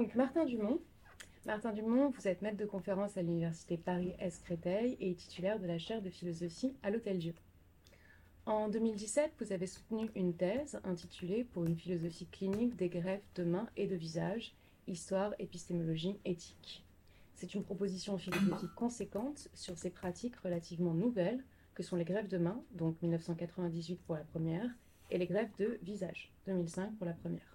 Donc, Martin Dumont. Martin Dumont, vous êtes maître de conférence à l'Université Paris-Est-Créteil et titulaire de la chaire de philosophie à l'Hôtel Dieu. En 2017, vous avez soutenu une thèse intitulée Pour une philosophie clinique des greffes de mains et de visage, histoire, épistémologie, éthique. C'est une proposition philosophique conséquente sur ces pratiques relativement nouvelles que sont les greffes de mains, donc 1998 pour la première, et les greffes de visage, 2005 pour la première.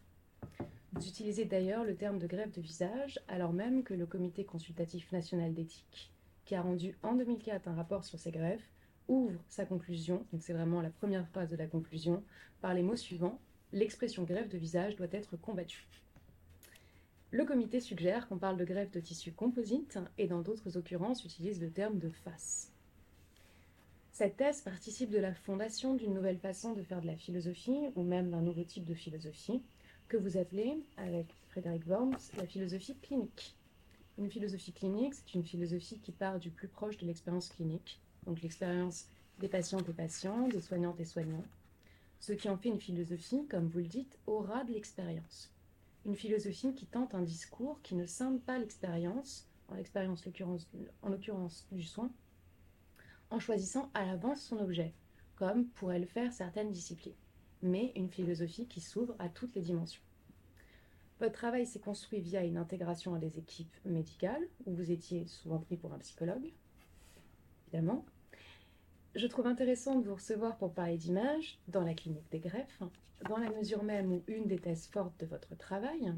Vous utilisez d'ailleurs le terme de greffe de visage alors même que le Comité consultatif national d'éthique, qui a rendu en 2004 un rapport sur ces greffes, ouvre sa conclusion, donc c'est vraiment la première phrase de la conclusion, par les mots suivants L'expression greffe de visage doit être combattue. Le comité suggère qu'on parle de greffe de tissu composite et dans d'autres occurrences utilise le terme de face. Cette thèse participe de la fondation d'une nouvelle façon de faire de la philosophie ou même d'un nouveau type de philosophie que vous appelez, avec Frédéric Worms, la philosophie clinique. Une philosophie clinique, c'est une philosophie qui part du plus proche de l'expérience clinique, donc l'expérience des patientes et patients, des soignantes et soignants. Ce qui en fait une philosophie, comme vous le dites, aura de l'expérience. Une philosophie qui tente un discours qui ne scinde pas l'expérience, en en l'occurrence du soin, en choisissant à l'avance son objet, comme pourraient le faire certaines disciplines, mais une philosophie qui s'ouvre à toutes les dimensions. Votre travail s'est construit via une intégration à des équipes médicales, où vous étiez souvent pris pour un psychologue, évidemment, je trouve intéressant de vous recevoir pour parler d'image dans la clinique des greffes, dans la mesure même où une des thèses fortes de votre travail,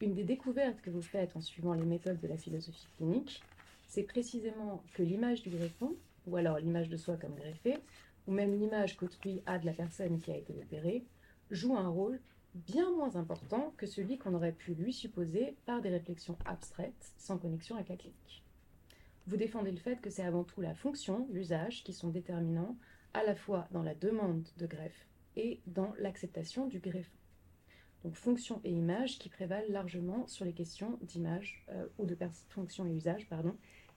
une des découvertes que vous faites en suivant les méthodes de la philosophie clinique, c'est précisément que l'image du greffon, ou alors l'image de soi comme greffé, ou même l'image qu'autrui a de la personne qui a été opérée, joue un rôle bien moins important que celui qu'on aurait pu lui supposer par des réflexions abstraites sans connexion avec la clinique. Vous défendez le fait que c'est avant tout la fonction, l'usage qui sont déterminants à la fois dans la demande de greffe et dans l'acceptation du greffon. Donc fonction et image qui prévalent largement sur les questions d'image euh, ou de fonction et usage,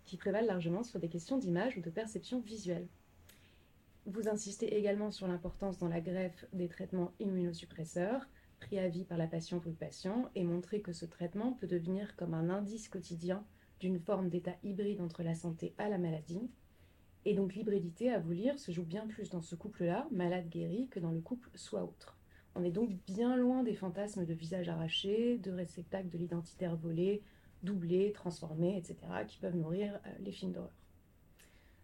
qui prévalent largement sur des questions d'image ou de perception visuelle. Vous insistez également sur l'importance dans la greffe des traitements immunosuppresseurs, pris à vie par la patiente ou le patient, et montrer que ce traitement peut devenir comme un indice quotidien d'une forme d'état hybride entre la santé à la maladie. Et donc l'hybridité, à vous lire, se joue bien plus dans ce couple-là, malade-guéri, que dans le couple soit autre. On est donc bien loin des fantasmes de visage arraché, de réceptacles de l'identitaire volé, doublé, transformé, etc., qui peuvent nourrir euh, les films d'horreur.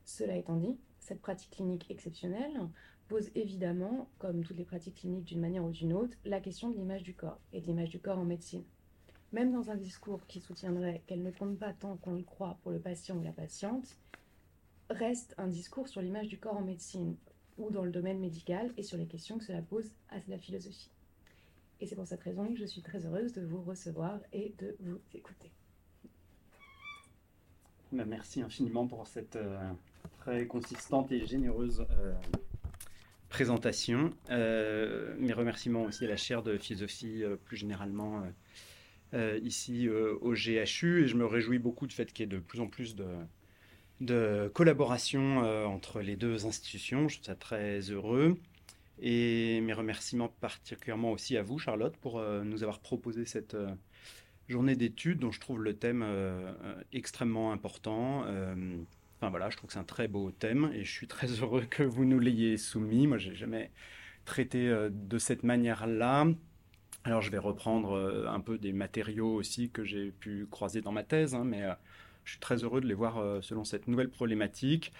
Cela étant dit, cette pratique clinique exceptionnelle pose évidemment, comme toutes les pratiques cliniques d'une manière ou d'une autre, la question de l'image du corps et de l'image du corps en médecine même dans un discours qui soutiendrait qu'elle ne compte pas tant qu'on le croit pour le patient ou la patiente, reste un discours sur l'image du corps en médecine ou dans le domaine médical et sur les questions que cela pose à la philosophie. Et c'est pour cette raison que je suis très heureuse de vous recevoir et de vous écouter. Bah, merci infiniment pour cette euh, très consistante et généreuse euh, présentation. Euh, mes remerciements aussi à la chaire de philosophie plus généralement euh, ici euh, au GHU et je me réjouis beaucoup du fait qu'il y ait de plus en plus de, collaboration euh, entre les deux institutions. Je suis très heureux. Et mes remerciements particulièrement aussi à vous, Charlotte, pour nous avoir proposé cette journée d'études dont je trouve le thème extrêmement important. Enfin voilà, je trouve que c'est un très beau thème et je suis très heureux que vous nous l'ayez soumis. Moi, j'ai jamais traité de cette manière-là. Alors je vais reprendre euh, un peu des matériaux aussi que j'ai pu croiser dans ma thèse, hein, mais euh, je suis très heureux de les voir euh, selon cette nouvelle problématique.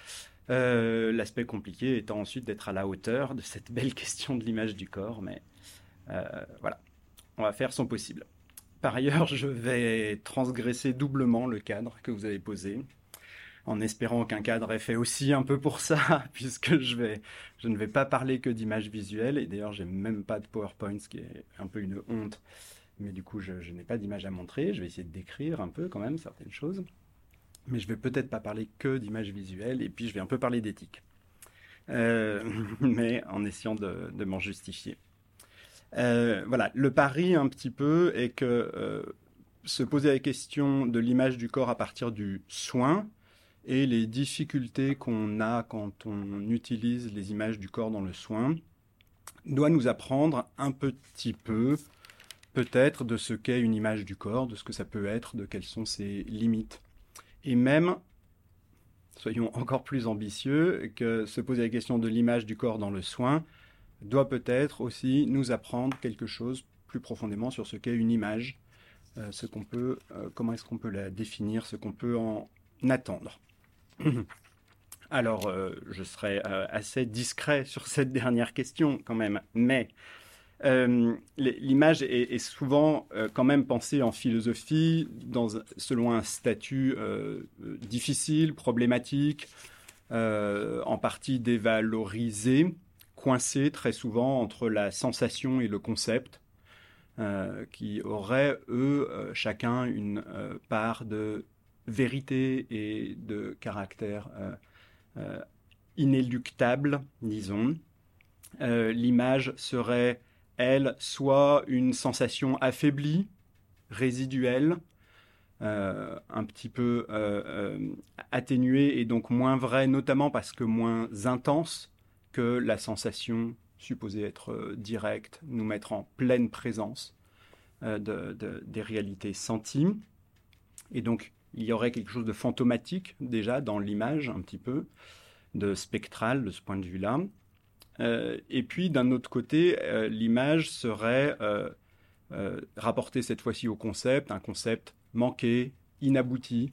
L'aspect compliqué étant ensuite d'être à la hauteur de cette belle question de l'image du corps, mais voilà, on va faire son possible. Par ailleurs, je vais transgresser doublement le cadre que vous avez posé en espérant qu'un cadre est fait aussi un peu pour ça, puisque je, ne vais pas parler que d'images visuelles, et d'ailleurs j'ai même pas de PowerPoint, ce qui est un peu une honte, mais du coup je, n'ai pas d'image à montrer, je vais essayer de décrire un peu quand même certaines choses, mais je vais peut-être pas parler que d'images visuelles, et puis je vais un peu parler d'éthique, euh, mais en essayant de, m'en justifier. Euh, voilà, le pari un petit peu est que euh, se poser la question de l'image du corps à partir du soin, et les difficultés qu'on a quand on utilise les images du corps dans le soin doit nous apprendre un petit peu peut-être de ce qu'est une image du corps, de ce que ça peut être, de quelles sont ses limites. Et même, soyons encore plus ambitieux, que se poser la question de l'image du corps dans le soin doit peut-être aussi nous apprendre quelque chose plus profondément sur ce qu'est une image, euh, ce qu'on peut, euh, comment est-ce qu'on peut la définir, ce qu'on peut en attendre. Alors, euh, je serai assez discret sur cette dernière question quand même, mais l'image est, souvent quand même pensée en philosophie dans, selon un statut difficile, problématique, en partie dévalorisé, coincé très souvent entre la sensation et le concept. Euh, qui auraient, eux, euh, chacun une euh, part de vérité et de caractère inéluctable, disons. L'image serait, elle, soit une sensation affaiblie, résiduelle, un petit peu atténuée et donc moins vraie, notamment parce que moins intense que la sensation supposé être euh, direct, nous mettre en pleine présence euh, des réalités senties. Et donc, il y aurait quelque chose de fantomatique déjà dans l'image, un petit peu, de spectral de ce point de vue-là. Euh, et puis, d'un autre côté, l'image serait rapportée cette fois-ci au concept, un concept manqué, inabouti,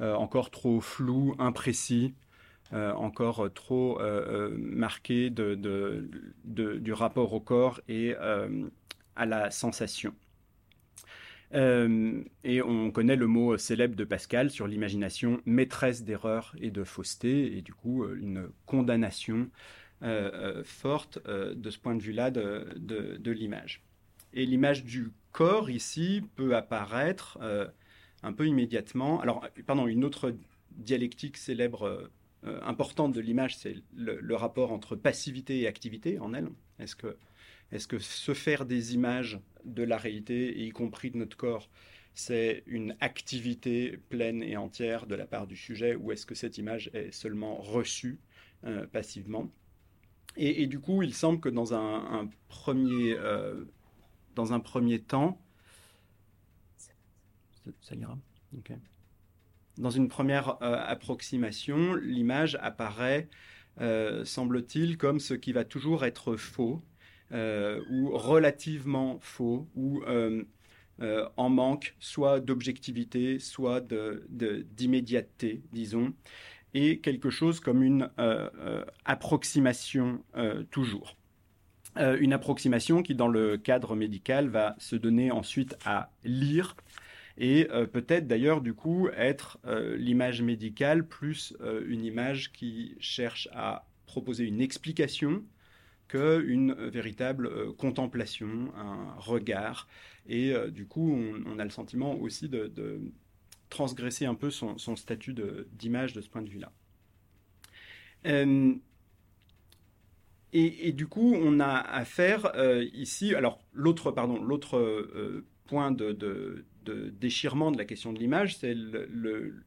encore trop flou, imprécis, euh, encore trop euh, euh, marqué du rapport au corps et à la sensation. Et on connaît le mot célèbre de Pascal sur l'imagination maîtresse d'erreur et de fausseté, et du coup une condamnation forte de ce point de vue-là de, de l'image. Et l'image du corps ici peut apparaître un peu immédiatement. Alors, pardon, une autre dialectique célèbre euh, importante de l'image, c'est le, rapport entre passivité et activité en elle. Est-ce que, est que se faire des images de la réalité, y compris de notre corps, c'est une activité pleine et entière de la part du sujet, ou est-ce que cette image est seulement reçue euh, passivement? Et, du coup, il semble que dans un, premier, euh, premier temps. Dans une première euh, approximation, l'image apparaît, semble-t-il, comme ce qui va toujours être faux, ou relativement faux, ou en manque soit d'objectivité, soit d'immédiateté, disons, et quelque chose comme une approximation toujours. une approximation qui, dans le cadre médical, va se donner ensuite à lire et euh, peut-être d'ailleurs du coup être euh, l'image médicale plus euh, une image qui cherche à proposer une explication qu'une véritable contemplation, un regard. Et du coup, on, a le sentiment aussi de, transgresser un peu son, statut d'image de, ce point de vue-là. Et, du coup, on a affaire ici, alors l'autre, point de déchirement de la question de l'image, c'est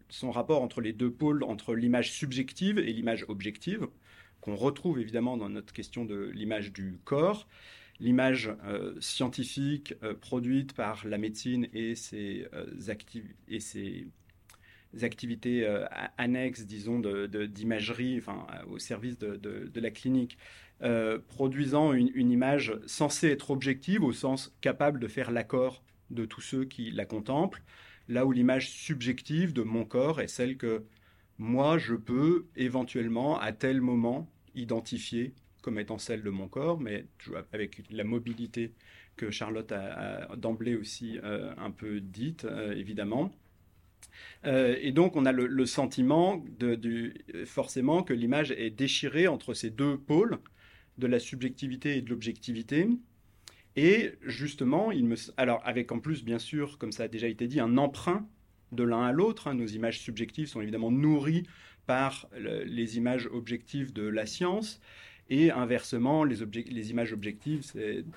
son rapport entre les deux pôles, entre l'image subjective et l'image objective, qu'on retrouve évidemment dans notre question de l'image du corps. L'image euh, scientifique euh, produite par la médecine et ses, euh, et ses activités annexes, disons, d'imagerie, enfin, au service de, la clinique, produisant une, une, image censée être objective au sens capable de faire l'accord de tous ceux qui la contemplent, là où l'image subjective de mon corps est celle que moi, je peux éventuellement, à tel moment, identifier comme étant celle de mon corps, mais avec la mobilité que Charlotte a, d'emblée aussi euh, un peu dite, euh, évidemment. Euh, et donc, on a le, sentiment de, forcément que l'image est déchirée entre ces deux pôles, de la subjectivité et de l'objectivité, et justement, il me... alors avec en plus, bien sûr, comme ça a déjà été dit, un emprunt de l'un à l'autre. Hein. Nos images subjectives sont évidemment nourries par les images objectives de la science. Et inversement, les, images objectives,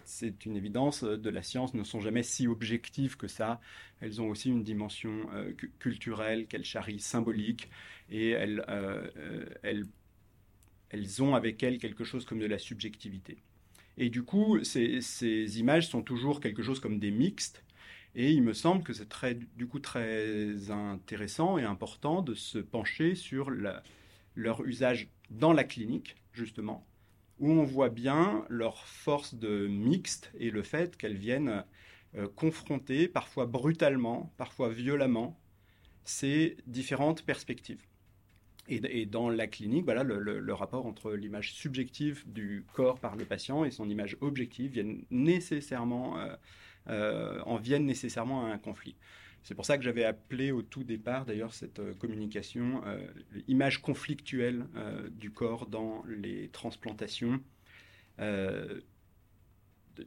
c'est une évidence de la science, ne sont jamais si objectives que ça. Elles ont aussi une dimension euh, culturelle qu'elles charrient symbolique et elles, euh, elles, elles ont avec elles quelque chose comme de la subjectivité. Et du coup, ces, images sont toujours quelque chose comme des mixtes. Et il me semble que c'est très, du coup très intéressant et important de se pencher sur leur usage dans la clinique, justement, où on voit bien leur force de mixte et le fait qu'elles viennent euh, confronter, parfois brutalement, parfois violemment, ces différentes perspectives. Et, dans la clinique, voilà, le, rapport entre l'image subjective du corps par le patient et son image objective viennent nécessairement, euh, euh, en viennent nécessairement à un conflit. C'est pour ça que j'avais appelé au tout départ, d'ailleurs, cette euh, communication image conflictuelle du corps dans les transplantations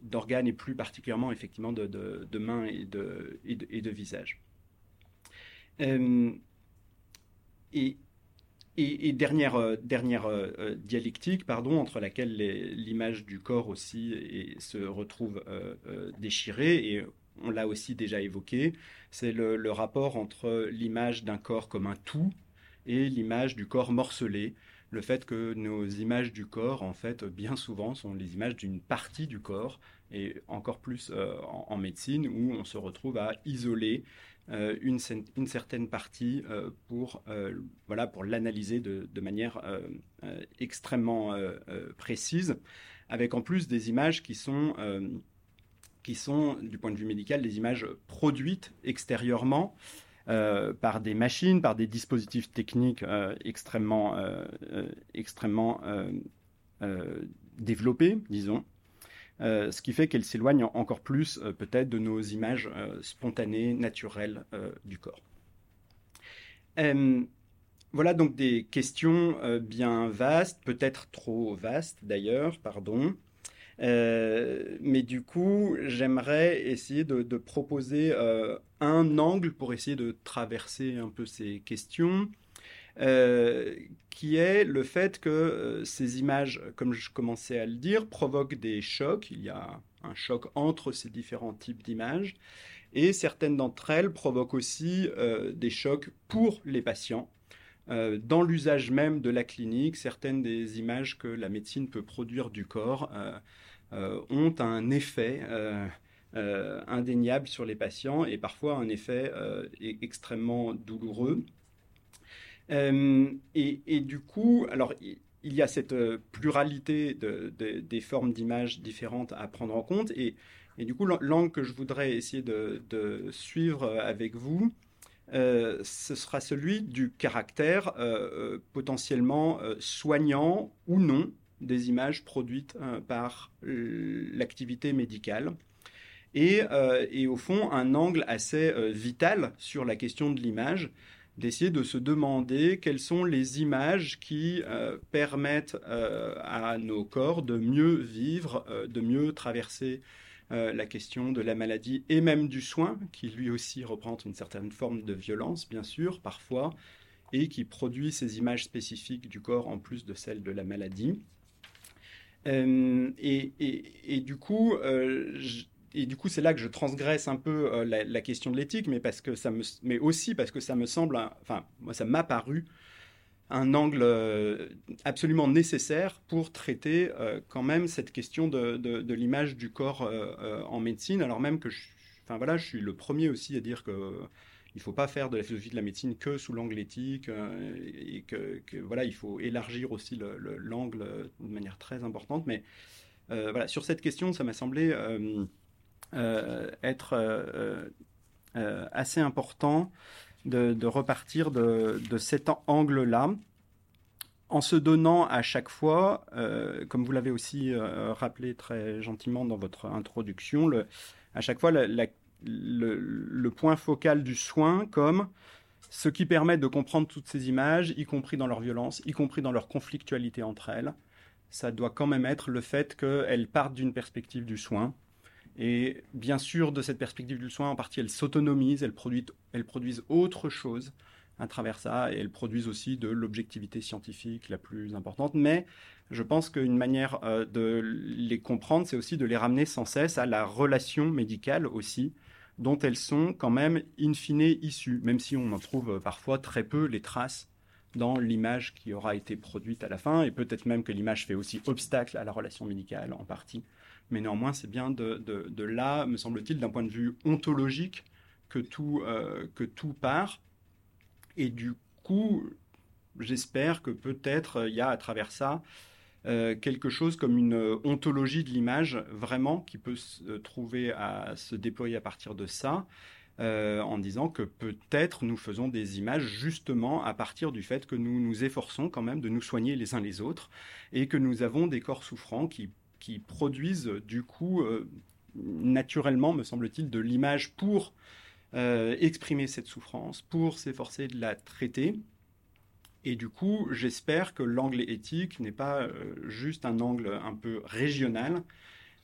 d'organes et plus particulièrement, effectivement, de, mains et de, et et de visage. et et, dernière, euh, euh, euh, dialectique pardon, entre laquelle l'image du corps aussi se retrouve déchirée, et on l'a aussi déjà évoqué, c'est le, rapport entre l'image d'un corps comme un tout et l'image du corps morcelé. Le fait que nos images du corps, en fait, bien souvent, sont les images d'une partie du corps, et encore plus en, médecine, où on se retrouve à isoler une, une, certaine partie euh, pour, euh, voilà, pour l'analyser de, de, manière extrêmement précise, avec en plus des images qui sont, qui sont, du point de vue médical, des images produites extérieurement. par des machines, par des dispositifs techniques extrêmement, extrêmement développés, disons. Euh, ce qui fait qu'elle s'éloigne encore plus euh, peut-être de nos images euh, spontanées, naturelles du corps. voilà donc des questions bien vastes, peut-être trop vastes d'ailleurs, pardon. mais du coup, j'aimerais essayer de, de proposer un angle pour essayer de traverser un peu ces questions. Euh, qui est le fait que euh, ces images, comme je commençais à le dire, provoquent des chocs. Il y a un choc entre ces différents types d'images. Et certaines d'entre elles provoquent aussi euh, des chocs pour les patients. dans l'usage même de la clinique, certaines des images que la médecine peut produire du corps ont un effet indéniable sur les patients et parfois un effet extrêmement douloureux. Euh, et, du coup, alors il y a cette euh, pluralité des formes d'images différentes à prendre en compte. Et, du coup, l'angle que je voudrais essayer de, suivre avec vous, euh, ce sera celui du caractère potentiellement soignant ou non des images produites par l'activité médicale. Et, au fond, un angle assez vital sur la question de l'image, d'essayer de se demander quelles sont les images qui euh, permettent euh, à nos corps de mieux vivre, euh, de mieux traverser la question de la maladie et même du soin, qui lui aussi représente une certaine forme de violence, bien sûr, parfois, et qui produit ces images spécifiques du corps en plus de celles de la maladie. Et, et, du coup, et du coup, c'est là que je transgresse un peu euh, la, question de l'éthique, mais parce que ça me, mais aussi parce que ça me semble, enfin, moi, ça m'a paru un angle euh, absolument nécessaire pour traiter euh, quand même cette question de, de, l'image du corps en médecine, alors même que, je, enfin voilà, je suis le premier aussi à dire que il ne faut pas faire de la philosophie de la médecine que sous l'angle éthique et que, voilà, il faut élargir aussi l'angle de manière très importante. Mais voilà, sur cette question, ça m'a semblé être euh, euh, assez important de, repartir de, cet angle-là en se donnant à chaque fois, comme vous l'avez aussi rappelé très gentiment dans votre introduction, à chaque fois le, point focal du soin comme ce qui permet de comprendre toutes ces images, y compris dans leur violence, y compris dans leur conflictualité entre elles. Ça doit quand même être le fait qu'elles partent d'une perspective du soin, et bien sûr, de cette perspective du soin, en partie, elles s'autonomisent, elles produisent, autre chose à travers ça, et elles produisent aussi de l'objectivité scientifique la plus importante. Mais je pense qu'une manière euh, de les comprendre, c'est aussi de les ramener sans cesse à la relation médicale aussi, dont elles sont quand même in fine issues, même si on en trouve parfois très peu les traces dans l'image qui aura été produite à la fin, et peut-être même que l'image fait aussi obstacle à la relation médicale en partie. Mais néanmoins, c'est bien de, là, me semble-t-il, d'un point de vue ontologique, que tout, euh, que tout part. Et du coup, j'espère que peut-être il y a à travers ça euh, quelque chose comme une ontologie de l'image vraiment qui peut se trouver à se déployer à partir de ça. Euh, en disant que peut-être nous faisons des images justement à partir du fait que nous nous efforçons quand même de nous soigner les uns les autres et que nous avons des corps souffrants qui, qui produisent du coup euh, naturellement, me semble-t-il, de l'image pour euh, exprimer cette souffrance, pour s'efforcer de la traiter. Et du coup, j'espère que l'angle éthique n'est pas juste un angle un peu régional,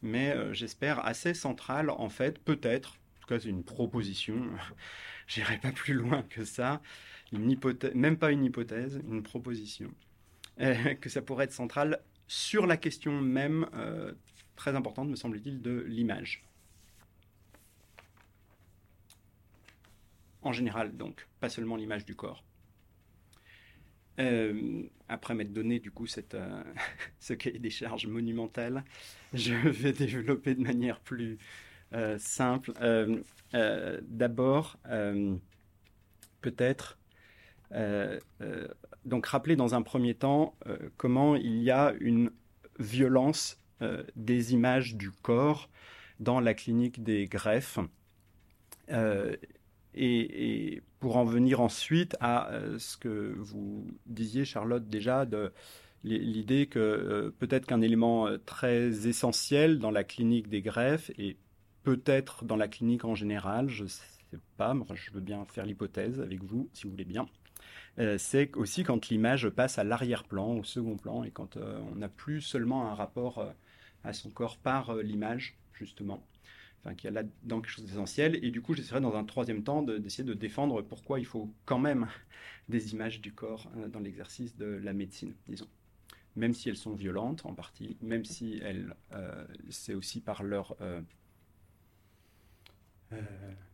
mais j'espère assez central en fait, peut-être, cas, c'est une proposition. J'irai pas plus loin que ça. Une hypothèse, même pas une hypothèse, une proposition. Euh, que ça pourrait être central sur la question même, euh, très importante, me semble-t-il, de l'image. En général, donc, pas seulement l'image du corps. Euh, après m'être donné du coup cette, ce cahier des charges monumental, je vais développer de manière plus euh, simple. Euh, euh, d'abord, peut-être, donc rappeler dans un premier temps comment il y a une violence des images du corps dans la clinique des greffes. Et, pour en venir ensuite à ce que vous disiez, Charlotte, déjà, de l'idée que peut-être qu'un élément très essentiel dans la clinique des greffes, et peut-être dans la clinique en général, je ne sais pas, je veux bien faire l'hypothèse avec vous, si vous voulez bien. Euh, c'est aussi quand l'image passe à l'arrière-plan, au second plan, et quand euh, on n'a plus seulement un rapport euh, à son corps par l'image, justement. Enfin, qu'il y a là-dedans quelque chose d'essentiel. Et du coup, j'essaierai dans un troisième temps d'essayer de, défendre pourquoi il faut quand même des images du corps dans l'exercice de la médecine, disons. Même si elles sont violentes en partie, même si elles, c'est aussi par leur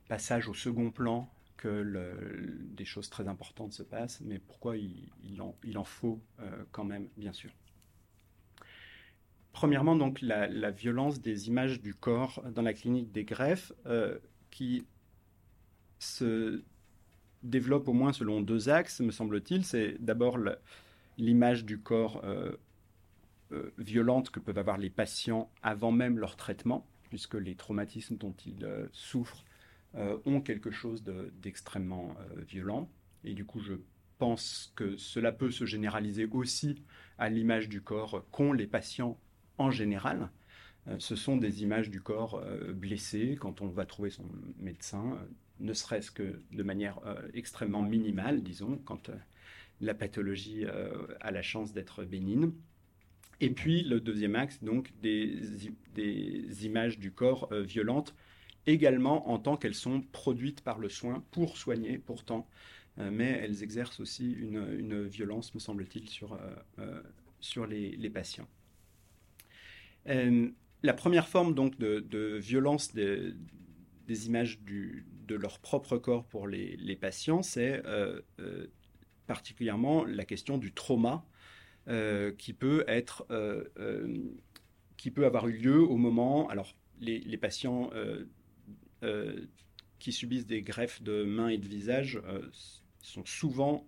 passage au second plan que des choses très importantes se passent, mais pourquoi il, en, faut euh, quand même, bien sûr. Premièrement, donc, la, violence des images du corps dans la clinique des greffes, euh, qui se développe au moins selon deux axes, me semble-t-il. C'est d'abord l'image du corps violente que peuvent avoir les patients avant même leur traitement, puisque les traumatismes dont ils euh, souffrent euh, ont quelque chose d'extrêmement euh, violent. Et du coup, je pense que cela peut se généraliser aussi à l'image du corps qu'ont les patients en général. ce sont des images du corps blessé quand on va trouver son médecin, ne serait-ce que de manière extrêmement minimale, disons, quand la pathologie a la chance d'être bénigne. Et puis le deuxième axe, donc des, images du corps euh, violentes, également en tant qu'elles sont produites par le soin pour soigner pourtant, euh, mais elles exercent aussi une, une violence, me semble-t-il, sur, euh, sur les, patients. la première forme donc de, violence des, images du, de leur propre corps pour les, les patients, c'est particulièrement la question du trauma euh, qui peut être euh, euh, qui peut avoir eu lieu au moment. Alors, les patients qui subissent des greffes de mains et de visage sont souvent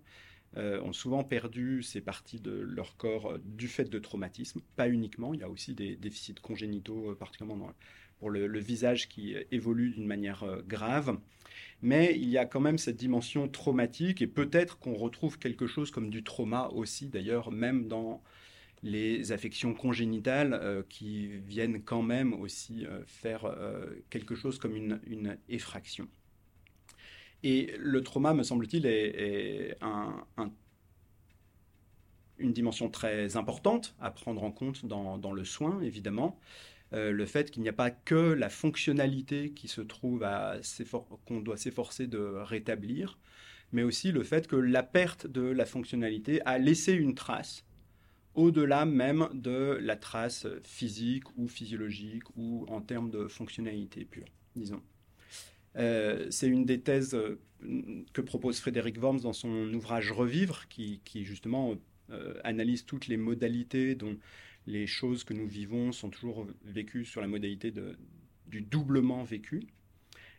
ont souvent perdu ces parties de leur corps du fait de traumatismes, pas uniquement, il y a aussi des déficits congénitaux, particulièrement pour le, visage qui évolue d'une manière grave. Mais il y a quand même cette dimension traumatique et peut-être qu'on retrouve quelque chose comme du trauma aussi, d'ailleurs, même dans les affections congénitales euh, qui viennent quand même aussi euh, faire euh, quelque chose comme une, effraction. Et le trauma, me semble-t-il, est, une dimension très importante à prendre en compte dans le soin, évidemment. Le fait qu'il n'y a pas que la fonctionnalité qui se trouve à qu'on doit s'efforcer de rétablir, mais aussi le fait que la perte de la fonctionnalité a laissé une trace au-delà même de la trace physique ou physiologique ou en termes de fonctionnalité pure, disons. c'est une des thèses que propose Frédéric Worms dans son ouvrage Revivre, qui, justement analyse toutes les modalités dont les choses que nous vivons sont toujours vécues sur la modalité du doublement vécu.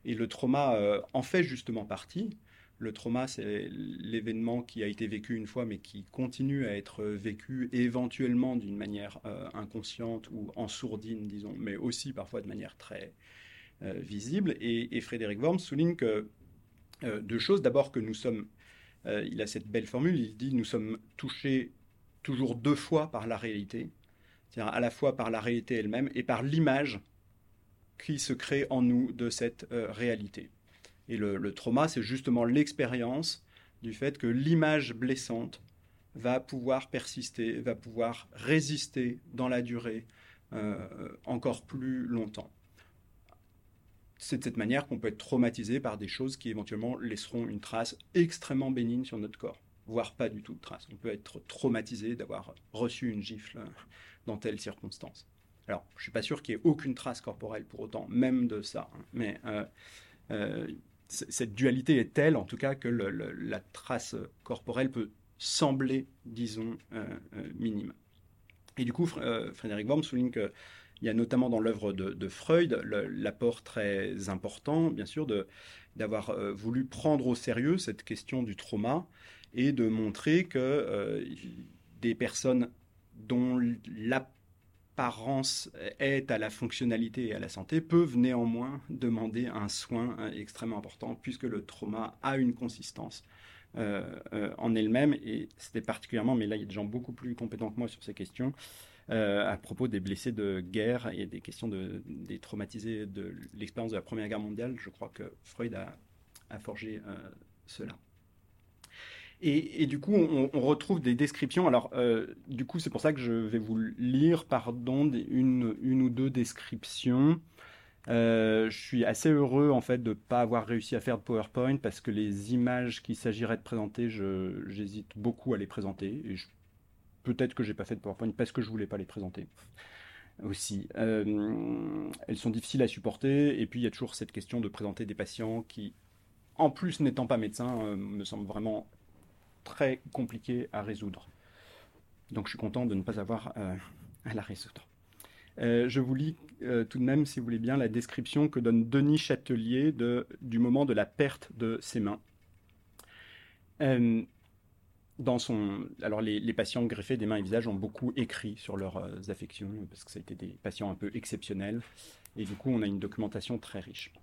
Et le trauma en fait justement partie. Le trauma, c'est l'événement qui a été vécu une fois, mais qui continue à être vécu éventuellement d'une manière euh, inconsciente ou en sourdine, disons, mais aussi parfois de manière très euh, visible. Et, Frédéric Worms souligne que euh, deux choses. D'abord que nous sommes, il a cette belle formule, il dit nous sommes touchés toujours deux fois par la réalité, à la fois par la réalité elle-même et par l'image qui se crée en nous de cette réalité. Et le, trauma, c'est justement l'expérience du fait que l'image blessante va pouvoir persister, va pouvoir résister dans la durée euh, encore plus longtemps. C'est de cette manière qu'on peut être traumatisé par des choses qui éventuellement laisseront une trace extrêmement bénigne sur notre corps, voire pas du tout de trace. On peut être traumatisé d'avoir reçu une gifle dans telle circonstance. Alors, je ne suis pas sûr qu'il y ait aucune trace corporelle pour autant, même de ça, hein. mais euh, euh, cette dualité est telle, en tout cas, que la trace corporelle peut sembler, disons, euh, euh, minime. Et du coup, euh, Frédéric Worm souligne qu'il y a notamment dans l'œuvre de, Freud l'apport très important, bien sûr, d'avoir voulu prendre au sérieux cette question du trauma et de montrer que des personnes dont la apparence est à la fonctionnalité et à la santé peuvent néanmoins demander un soin euh, extrêmement important puisque le trauma a une consistance euh, euh, en elle-même et c'était particulièrement, mais là il y a des gens beaucoup plus compétents que moi sur ces questions, à propos des blessés de guerre et des questions de, des traumatisés de l'expérience de la Première Guerre mondiale. Je crois que Freud a forgé cela. Et, du coup, on, retrouve des descriptions. Alors, euh, du coup, c'est pour ça que je vais vous lire, pardon, une, une ou deux descriptions. Euh, je suis assez heureux en fait de ne pas avoir réussi à faire de PowerPoint parce que les images qu'il s'agirait de présenter, j'hésite beaucoup à les présenter. Et peut-être que j'ai pas fait de PowerPoint parce que je voulais pas les présenter aussi. Euh, elles sont difficiles à supporter et puis il y a toujours cette question de présenter des patients qui, en plus n'étant pas médecins, me semble vraiment très compliqué à résoudre. Donc je suis content de ne pas avoir euh, à la résoudre. Euh, je vous lis euh, tout de même, si vous voulez bien, la description que donne Denis Châtelier du moment de la perte de ses mains. alors les, les, patients greffés des mains et visages ont beaucoup écrit sur leurs affections, parce que ça a été des patients un peu exceptionnels, et du coup on a une documentation très riche.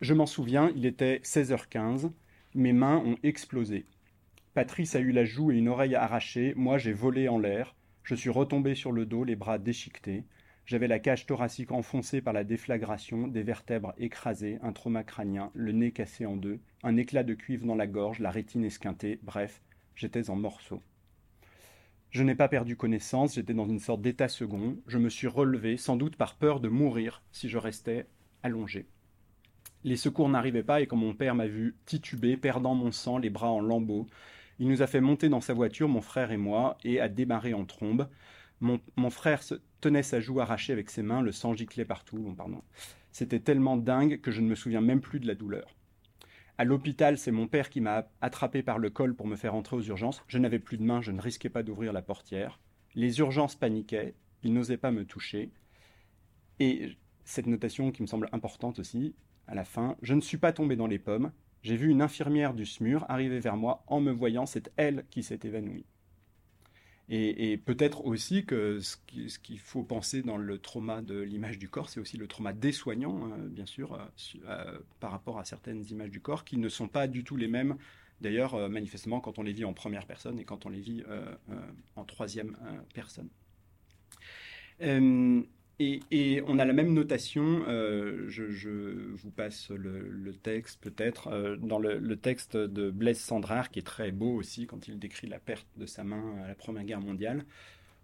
Je m'en souviens, il était 16h15, mes mains ont explosé. Patrice a eu la joue et une oreille arrachée, moi j'ai volé en l'air, je suis retombé sur le dos, les bras déchiquetés. J'avais la cage thoracique enfoncée par la déflagration, des vertèbres écrasées, un trauma crânien, le nez cassé en deux, un éclat de cuivre dans la gorge, la rétine esquintée, bref, j'étais en morceaux. Je n'ai pas perdu connaissance, j'étais dans une sorte d'état second, je me suis relevé, sans doute par peur de mourir si je restais allongé. Les secours n'arrivaient pas et quand mon père m'a vu tituber, perdant mon sang, les bras en lambeaux, il nous a fait monter dans sa voiture, mon frère et moi, et a démarré en trombe. Mon, frère tenait sa joue arrachée avec ses mains, le sang giclait partout. C'était tellement dingue que je ne me souviens même plus de la douleur. À l'hôpital, c'est mon père qui m'a attrapé par le col pour me faire entrer aux urgences. Je n'avais plus de main, je ne risquais pas d'ouvrir la portière. Les urgences paniquaient, ils n'osaient pas me toucher. Et cette notation qui me semble importante aussi, à la fin, je ne suis pas tombé dans les pommes, j'ai vu une infirmière du SMUR arriver vers moi en me voyant, c'est elle qui s'est évanouie. Et, peut-être aussi que ce qu'il faut penser dans le trauma de l'image du corps, c'est aussi le trauma des soignants, hein, bien sûr, euh, euh, par rapport à certaines images du corps qui ne sont pas du tout les mêmes, d'ailleurs, euh, manifestement, quand on les vit en première personne et quand on les vit en troisième personne. Et, on a la même notation, euh, je, vous passe le, texte peut-être, euh, dans le, texte de Blaise Sandrard, qui est très beau aussi quand il décrit la perte de sa main à la Première Guerre mondiale,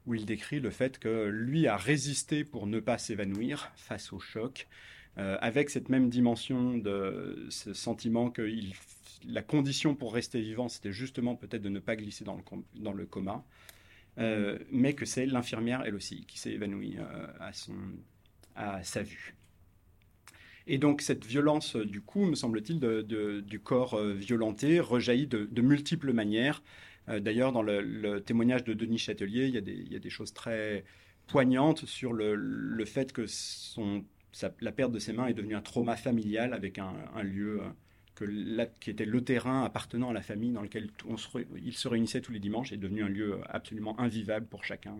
où il décrit le fait que lui a résisté pour ne pas s'évanouir face au choc, euh, avec cette même dimension de ce sentiment que la condition pour rester vivant, c'était justement peut-être de ne pas glisser dans le coma. Euh, mais que c'est l'infirmière, elle aussi, qui s'est évanouie euh, à, son, à sa vue. Et donc cette violence, du coup, me semble-t-il, du corps violenté rejaillit de, multiples manières. D'ailleurs, dans le, témoignage de Denis Châtelier, il y a des, choses très poignantes sur le, fait que la perte de ses mains est devenue un trauma familial avec un, lieu qui était le terrain appartenant à la famille dans lequel on se, il se réunissait tous les dimanches est devenu un lieu absolument invivable pour chacun,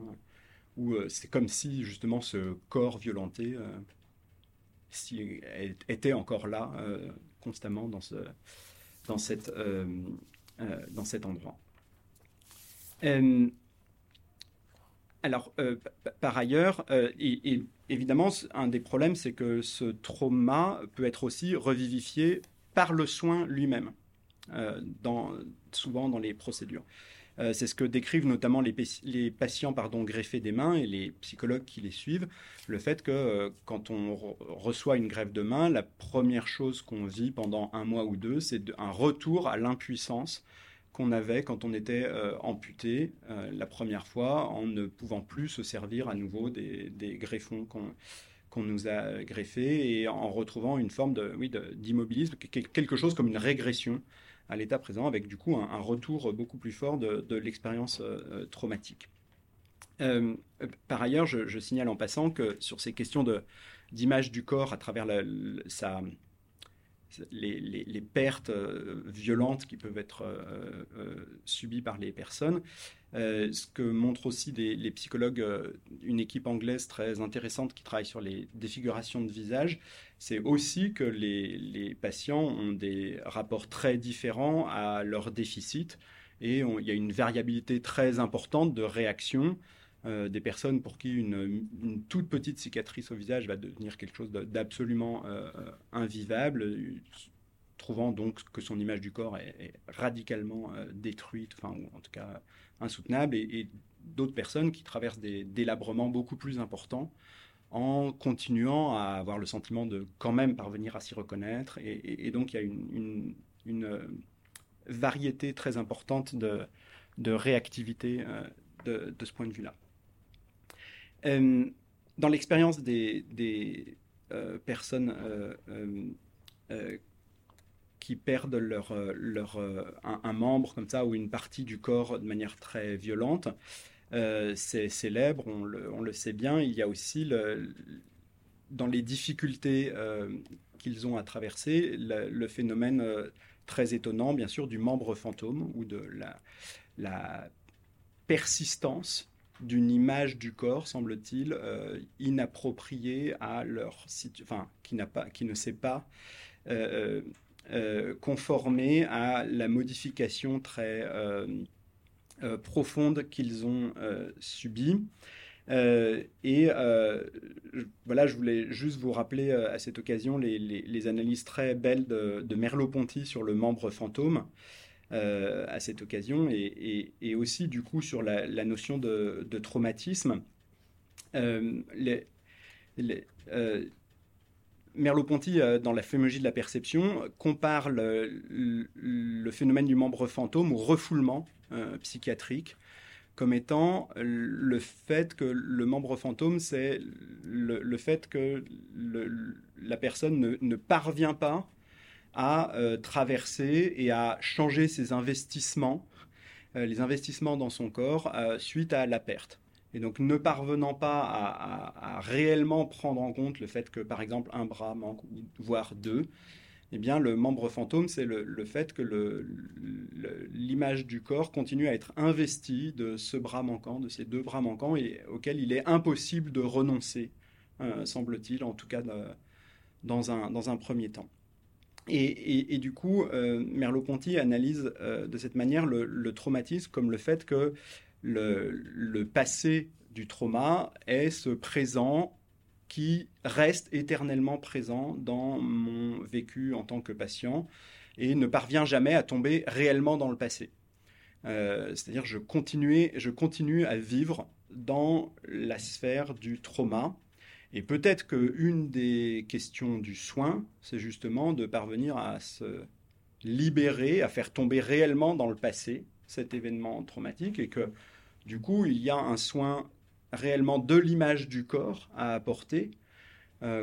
où euh, c'est comme si justement ce corps violenté euh, était encore là euh, constamment dans, ce, dans, cette, dans cet endroit. alors, par ailleurs, et, évidemment, un des problèmes, c'est que ce trauma peut être aussi revivifié par le soin lui-même, euh, souvent dans les procédures. Euh, c'est ce que décrivent notamment les, patients pardon, greffés des mains et les psychologues qui les suivent. Le fait que euh, quand on reçoit une greffe de main, la première chose qu'on vit pendant un mois ou deux, c'est un retour à l'impuissance qu'on avait quand on était amputé la première fois en ne pouvant plus se servir à nouveau des, des greffons qu'on qu'on nous a greffé et en retrouvant une forme de, oui, d'immobilisme, quelque chose comme une régression à l'état présent, avec du coup un, retour beaucoup plus fort de, l'expérience euh, traumatique. Euh, par ailleurs, je, signale en passant que sur ces questions de, d'image du corps à travers la, sa, les, pertes euh, violentes qui peuvent être euh, euh, subies par les personnes. Ce que montrent aussi les psychologues, une équipe anglaise très intéressante qui travaille sur les défigurations de visage, c'est aussi que les, patients ont des rapports très différents à leur déficit et il y a une variabilité très importante de réaction euh, des personnes pour qui une, toute petite cicatrice au visage va devenir quelque chose d'absolument euh, invivable, trouvant donc que son image du corps est, radicalement euh, détruite, enfin, ou en tout cas insoutenable, et, d'autres personnes qui traversent des délabrements beaucoup plus importants en continuant à avoir le sentiment de quand même parvenir à s'y reconnaître. Et, donc il y a une, variété très importante de, réactivité de, ce point de vue-là. Euh, dans l'expérience des, euh, personnes euh, qui perdent leur, leur, un, membre comme ça ou une partie du corps de manière très violente, c'est célèbre, on le, on le, sait bien. Il y a aussi dans les difficultés qu'ils ont à traverser le, phénomène très étonnant, bien sûr, du membre fantôme ou de la, la persistance d'une image du corps, semble-t-il, euh, inappropriée à leur enfin, qui, qui ne s'est pas euh, euh, conformée à la modification très profonde qu'ils ont subie. et voilà, je voulais juste vous rappeler à cette occasion les, analyses très belles de, de Merleau-Ponty sur le membre fantôme. Euh, à cette occasion et, aussi du coup sur la, notion de, traumatisme. Euh, euh, Merleau-Ponty, dans la phénologie de la perception, compare le, phénomène du membre fantôme au refoulement psychiatrique comme étant le fait que le membre fantôme, c'est le, fait que la personne ne, parvient pas à euh, traverser et à changer ses investissements, euh, les investissements dans son corps euh, suite à la perte. Et donc ne parvenant pas à, réellement prendre en compte le fait que par exemple un bras manque, voire deux, eh bien le membre fantôme, c'est le, fait que l'image du corps continue à être investie de ce bras manquant, de ces deux bras manquants, et auquel il est impossible de renoncer, semble-t-il, en tout cas dans un premier temps. Et, du coup, euh, Merleau-Ponty analyse euh, de cette manière le, traumatisme comme le fait que le, passé du trauma est ce présent qui reste éternellement présent dans mon vécu en tant que patient et ne parvient jamais à tomber réellement dans le passé. Euh, c'est-à-dire je, je continue à vivre dans la sphère du trauma et peut-être qu'une des questions du soin, c'est justement de parvenir à se libérer, à faire tomber réellement dans le passé cet événement traumatique et que du coup, il y a un soin réellement de l'image du corps à apporter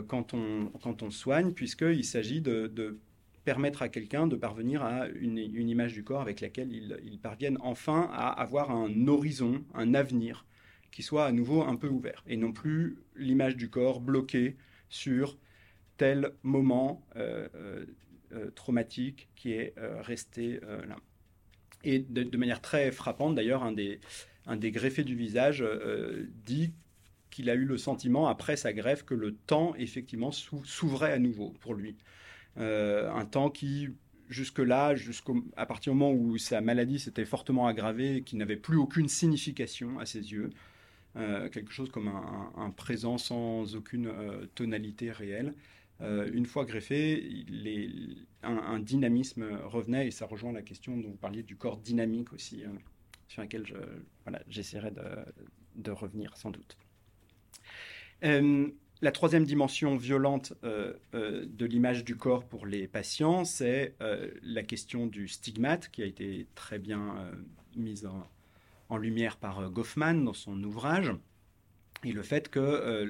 quand, on, quand on soigne, puisqu'il s'agit de, permettre à quelqu'un de parvenir à une, image du corps avec laquelle il, parvienne enfin à avoir un horizon, un avenir qui soit à nouveau un peu ouvert, et non plus l'image du corps bloquée sur tel moment traumatique qui est resté là. Et de, manière très frappante, d'ailleurs, un des, un des greffés du visage euh, dit qu'il a eu le sentiment, après sa greffe, que le temps, effectivement, s'ouvrait à nouveau pour lui. Euh, un temps qui, jusque-là, à partir du moment où sa maladie s'était fortement aggravée, qui n'avait plus aucune signification à ses yeux, euh, quelque chose comme un, présent sans aucune tonalité réelle. Euh, une fois greffé, un, dynamisme revenait et ça rejoint la question dont vous parliez du corps dynamique aussi, euh, sur laquelle j'essaierai de, revenir sans doute. Euh, la troisième dimension violente de l'image du corps pour les patients, c'est la question du stigmate qui a été très bien mise en, lumière par Goffman dans son ouvrage, et le fait que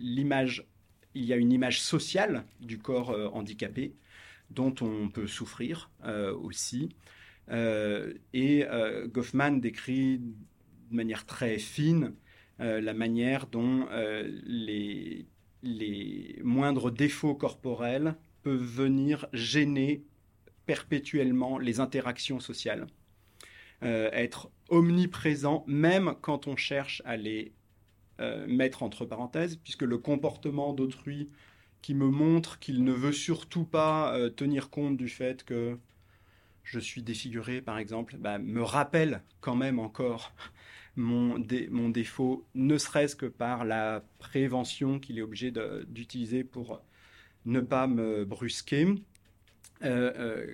l'image il y a une image sociale du corps euh, handicapé dont on peut souffrir euh, aussi. Euh, et Goffman décrit de manière très fine la manière dont les, moindres défauts corporels peuvent venir gêner perpétuellement les interactions sociales, être omniprésent même quand on cherche à les euh, mettre entre parenthèses, puisque le comportement d'autrui qui me montre qu'il ne veut surtout pas euh, tenir compte du fait que je suis défiguré, par exemple, bah, me rappelle quand même encore mon, défaut, ne serait-ce que par la prévention qu'il est obligé d'utiliser pour ne pas me brusquer. Euh,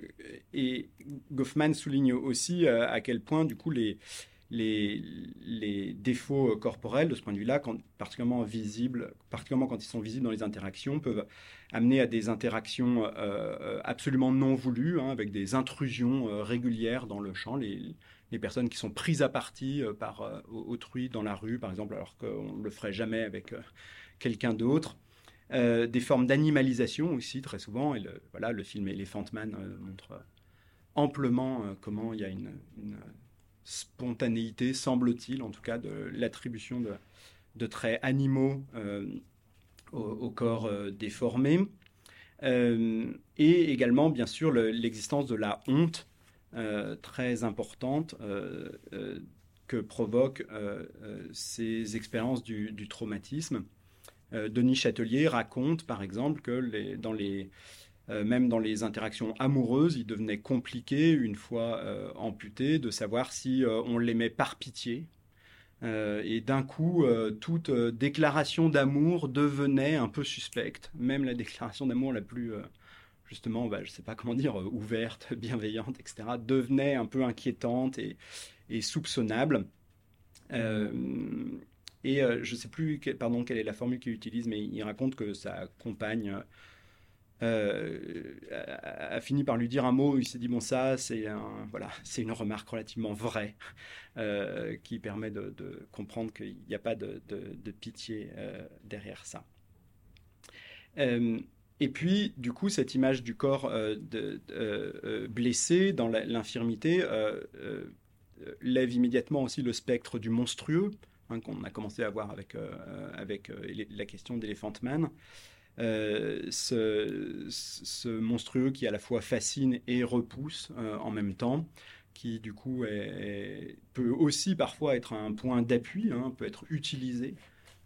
et Goffman souligne aussi à quel point, du coup, les, les, défauts corporels, de ce point de vue-là, particulièrement visibles, particulièrement quand ils sont visibles dans les interactions, peuvent amener à des interactions euh, euh, absolument non voulues, hein, avec des intrusions euh, régulières dans le champ. Les, personnes qui sont prises à partie par autrui dans la rue, par exemple, alors qu'on ne le ferait jamais avec quelqu'un d'autre. des formes d'animalisation aussi, très souvent. Et le, voilà, le film Elephant Man montre amplement comment il y a une spontanéité, semble-t-il, en tout cas, de l'attribution de, traits animaux euh, au, corps euh, déformé. Euh, et également, bien sûr, l'existence de la honte très importante que provoquent ces expériences du, traumatisme. Denis Châtelier raconte, par exemple, que dans les euh, même dans les interactions amoureuses, il devenait compliqué, une fois euh, amputé, de savoir si euh, on l'aimait par pitié. et d'un coup, toute déclaration d'amour devenait un peu suspecte. Même la déclaration d'amour la plus, justement, bah, je ne sais pas comment dire, ouverte, bienveillante, etc., devenait un peu inquiétante et, soupçonnable. et je ne sais plus pardon, quelle est la formule qu'il utilise, mais il raconte que sa compagne euh, a, fini par lui dire un mot. Il s'est dit bon ça c'est un, voilà c'est une remarque relativement vraie euh, qui permet de, comprendre qu'il n'y a pas de, pitié euh, derrière ça. et puis du coup cette image du corps blessé dans l'infirmité lève immédiatement aussi le spectre du monstrueux hein, qu'on a commencé à voir avec avec la question d'Elephant Man. Euh, ce, monstrueux qui à la fois fascine et repousse euh, en même temps, qui du coup peut aussi parfois être un point d'appui, hein, peut être utilisé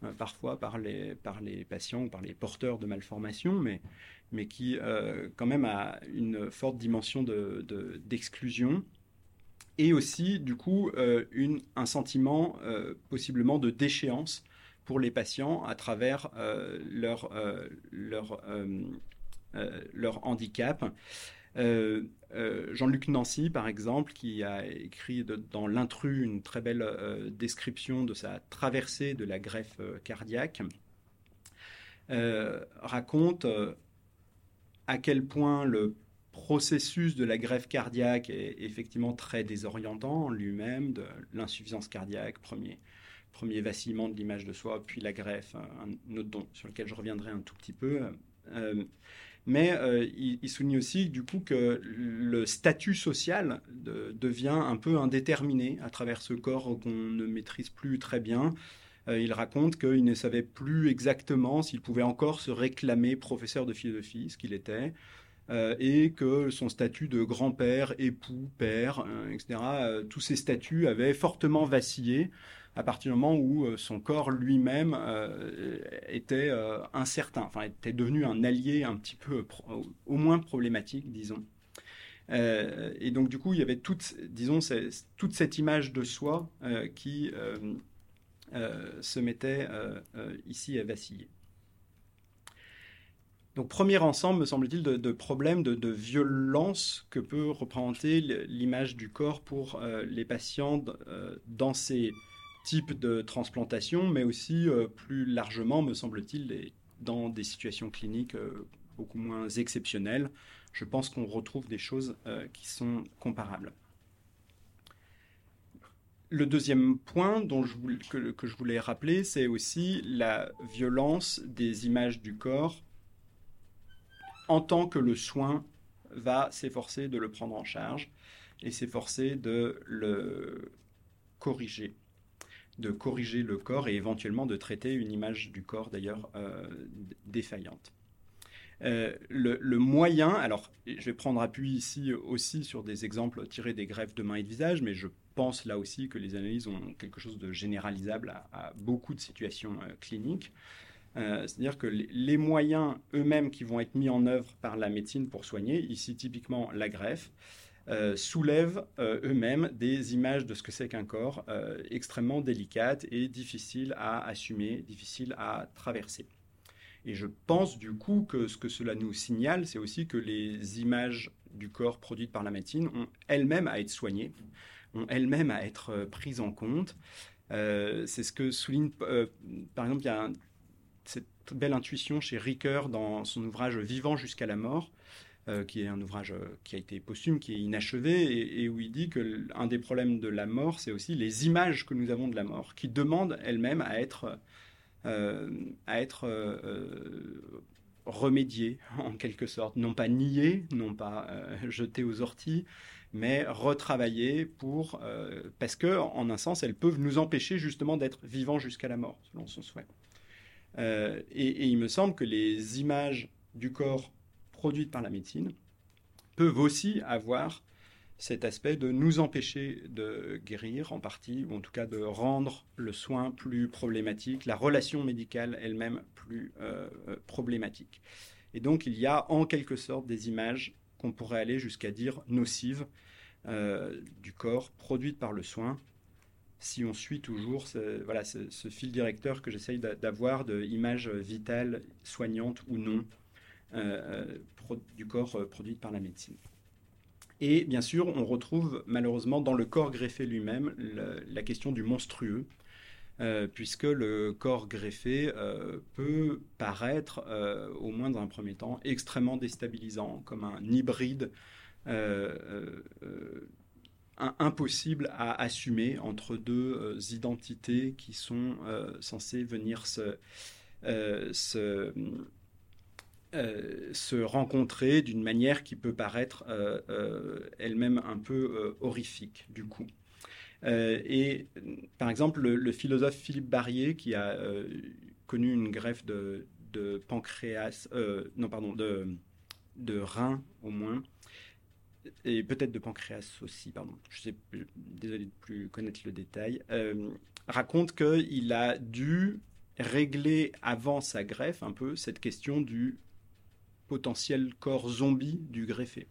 euh, parfois par les, patients ou par les porteurs de malformations, mais, qui quand même a une forte dimension d'exclusion. De, et aussi, du coup, un sentiment possiblement de déchéance pour les patients à travers euh, leur, euh, leur, euh, leur handicap. Jean-Luc Nancy, par exemple, qui a écrit dans L'intrus une très belle description de sa traversée de la greffe cardiaque, raconte à quel point le processus de la greffe cardiaque est effectivement très désorientant en lui-même, de l'insuffisance cardiaque, premier, premier vacillement de l'image de soi, puis la greffe, un, autre don sur lequel je reviendrai un tout petit peu. mais il, souligne aussi du coup que le statut social devient un peu indéterminé à travers ce corps qu'on ne maîtrise plus très bien. il raconte qu'il ne savait plus exactement s'il pouvait encore se réclamer professeur de philosophie, ce qu'il était, euh, et que son statut de grand-père, époux, père, euh, etc., euh, tous ces statuts avaient fortement vacillé à partir du moment où son corps lui-même était incertain, enfin était devenu un allié un petit peu, au moins problématique, disons. et donc du coup, il y avait toute, cette image de soi qui se mettait ici à vaciller. Donc premier ensemble, me semble-t-il, de, problèmes de, violence que peut représenter l'image du corps pour euh, les patients euh, dans ces types de transplantation, mais aussi euh, plus largement, me semble-t-il, dans des situations cliniques beaucoup moins exceptionnelles. Je pense qu'on retrouve des choses qui sont comparables. Le deuxième point dont que je voulais rappeler, c'est aussi la violence des images du corps en tant que le soin va s'efforcer de le prendre en charge et s'efforcer de le corriger, de corriger le corps et éventuellement de traiter une image du corps d'ailleurs euh, défaillante. Euh, le, moyen, alors je vais prendre appui ici aussi sur des exemples tirés des greffes de mains et de visage, mais je pense là aussi que les analyses ont quelque chose de généralisable à, beaucoup de situations euh, cliniques. C'est-à-dire que les moyens eux-mêmes qui vont être mis en œuvre par la médecine pour soigner, ici typiquement la greffe, euh, soulèvent euh, eux-mêmes des images de ce que c'est qu'un corps extrêmement délicates et difficiles à assumer, difficiles à traverser. Et je pense du coup que ce que cela nous signale, c'est aussi que les images du corps produites par la médecine ont elles-mêmes à être soignées, ont elles-mêmes à être prises en compte. c'est ce que souligne, par exemple, il y a cette belle intuition chez Ricoeur dans son ouvrage Vivant jusqu'à la mort, euh, qui est un ouvrage euh, qui a été posthume, qui est inachevé, et, où il dit que l'un des problèmes de la mort, c'est aussi les images que nous avons de la mort, qui demandent elles-mêmes à être, euh, à être remédiées, en quelque sorte, non pas niées, non pas jetées aux orties, mais retravaillées pour, parce que, en un sens, elles peuvent nous empêcher justement d'être vivants jusqu'à la mort, selon son souhait. Et, il me semble que les images du corps produites par la médecine peuvent aussi avoir cet aspect de nous empêcher de guérir en partie, ou en tout cas de rendre le soin plus problématique, la relation médicale elle-même plus euh, euh, problématique. Et donc il y a en quelque sorte des images qu'on pourrait aller jusqu'à dire nocives du corps produites par le soin si on suit toujours ce, voilà, ce, fil directeur que j'essaye d'avoir de images vitales, soignantes ou non, euh, euh, du corps euh, produite par la médecine. Et bien sûr, on retrouve malheureusement dans le corps greffé lui-même la question du monstrueux, puisque le corps greffé peut paraître, au moins dans un premier temps, extrêmement déstabilisant, comme un hybride impossible à assumer entre deux euh, identités qui sont euh, censées venir se, euh, se, rencontrer d'une manière qui peut paraître elle-même un peu horrifique du coup. et par exemple, le, philosophe Philippe Barrier, qui a connu une greffe de, pancréas, non pardon, de, de rein au moins, et peut-être de pancréas aussi, pardon, je sais, désolé de plus connaître le détail, euh, raconte qu'il a dû régler avant sa greffe un peu cette question du potentiel corps zombie du greffé,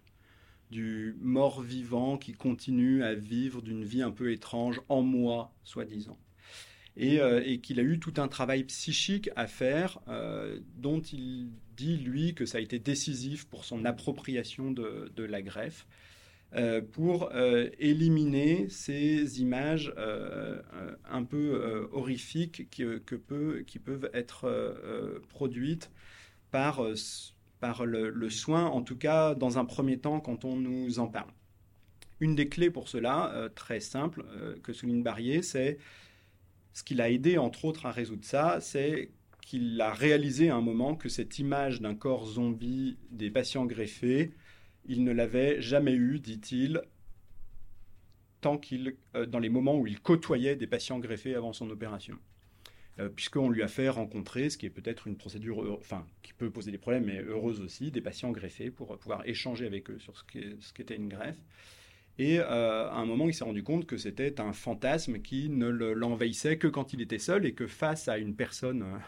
du mort vivant qui continue à vivre d'une vie un peu étrange en moi, soi-disant. Euh, et, qu'il a eu tout un travail psychique à faire, euh, dont il dit, lui, que ça a été décisif pour son appropriation de, la greffe, euh, pour éliminer ces images un peu horrifiques qui, que qui peuvent être produites par, par le, soin, en tout cas dans un premier temps quand on nous en parle. Une des clés pour cela, très simple, que souligne Barrier, c'est ce qui l'a aidé entre autres à résoudre ça, c'est qu'il a réalisé à un moment que cette image d'un corps zombie des patients greffés, il ne l'avait jamais eu, dit-il, tant qu'il, euh, dans les moments où il côtoyait des patients greffés avant son opération. Euh, puisqu'on lui a fait rencontrer, ce qui est peut-être une procédure, enfin, qui peut poser des problèmes, mais heureuse aussi, des patients greffés pour pouvoir échanger avec eux sur ce qu'était une greffe. Et euh, à un moment, il s'est rendu compte que c'était un fantasme qui ne l'envahissait que quand il était seul et que face à une personne euh,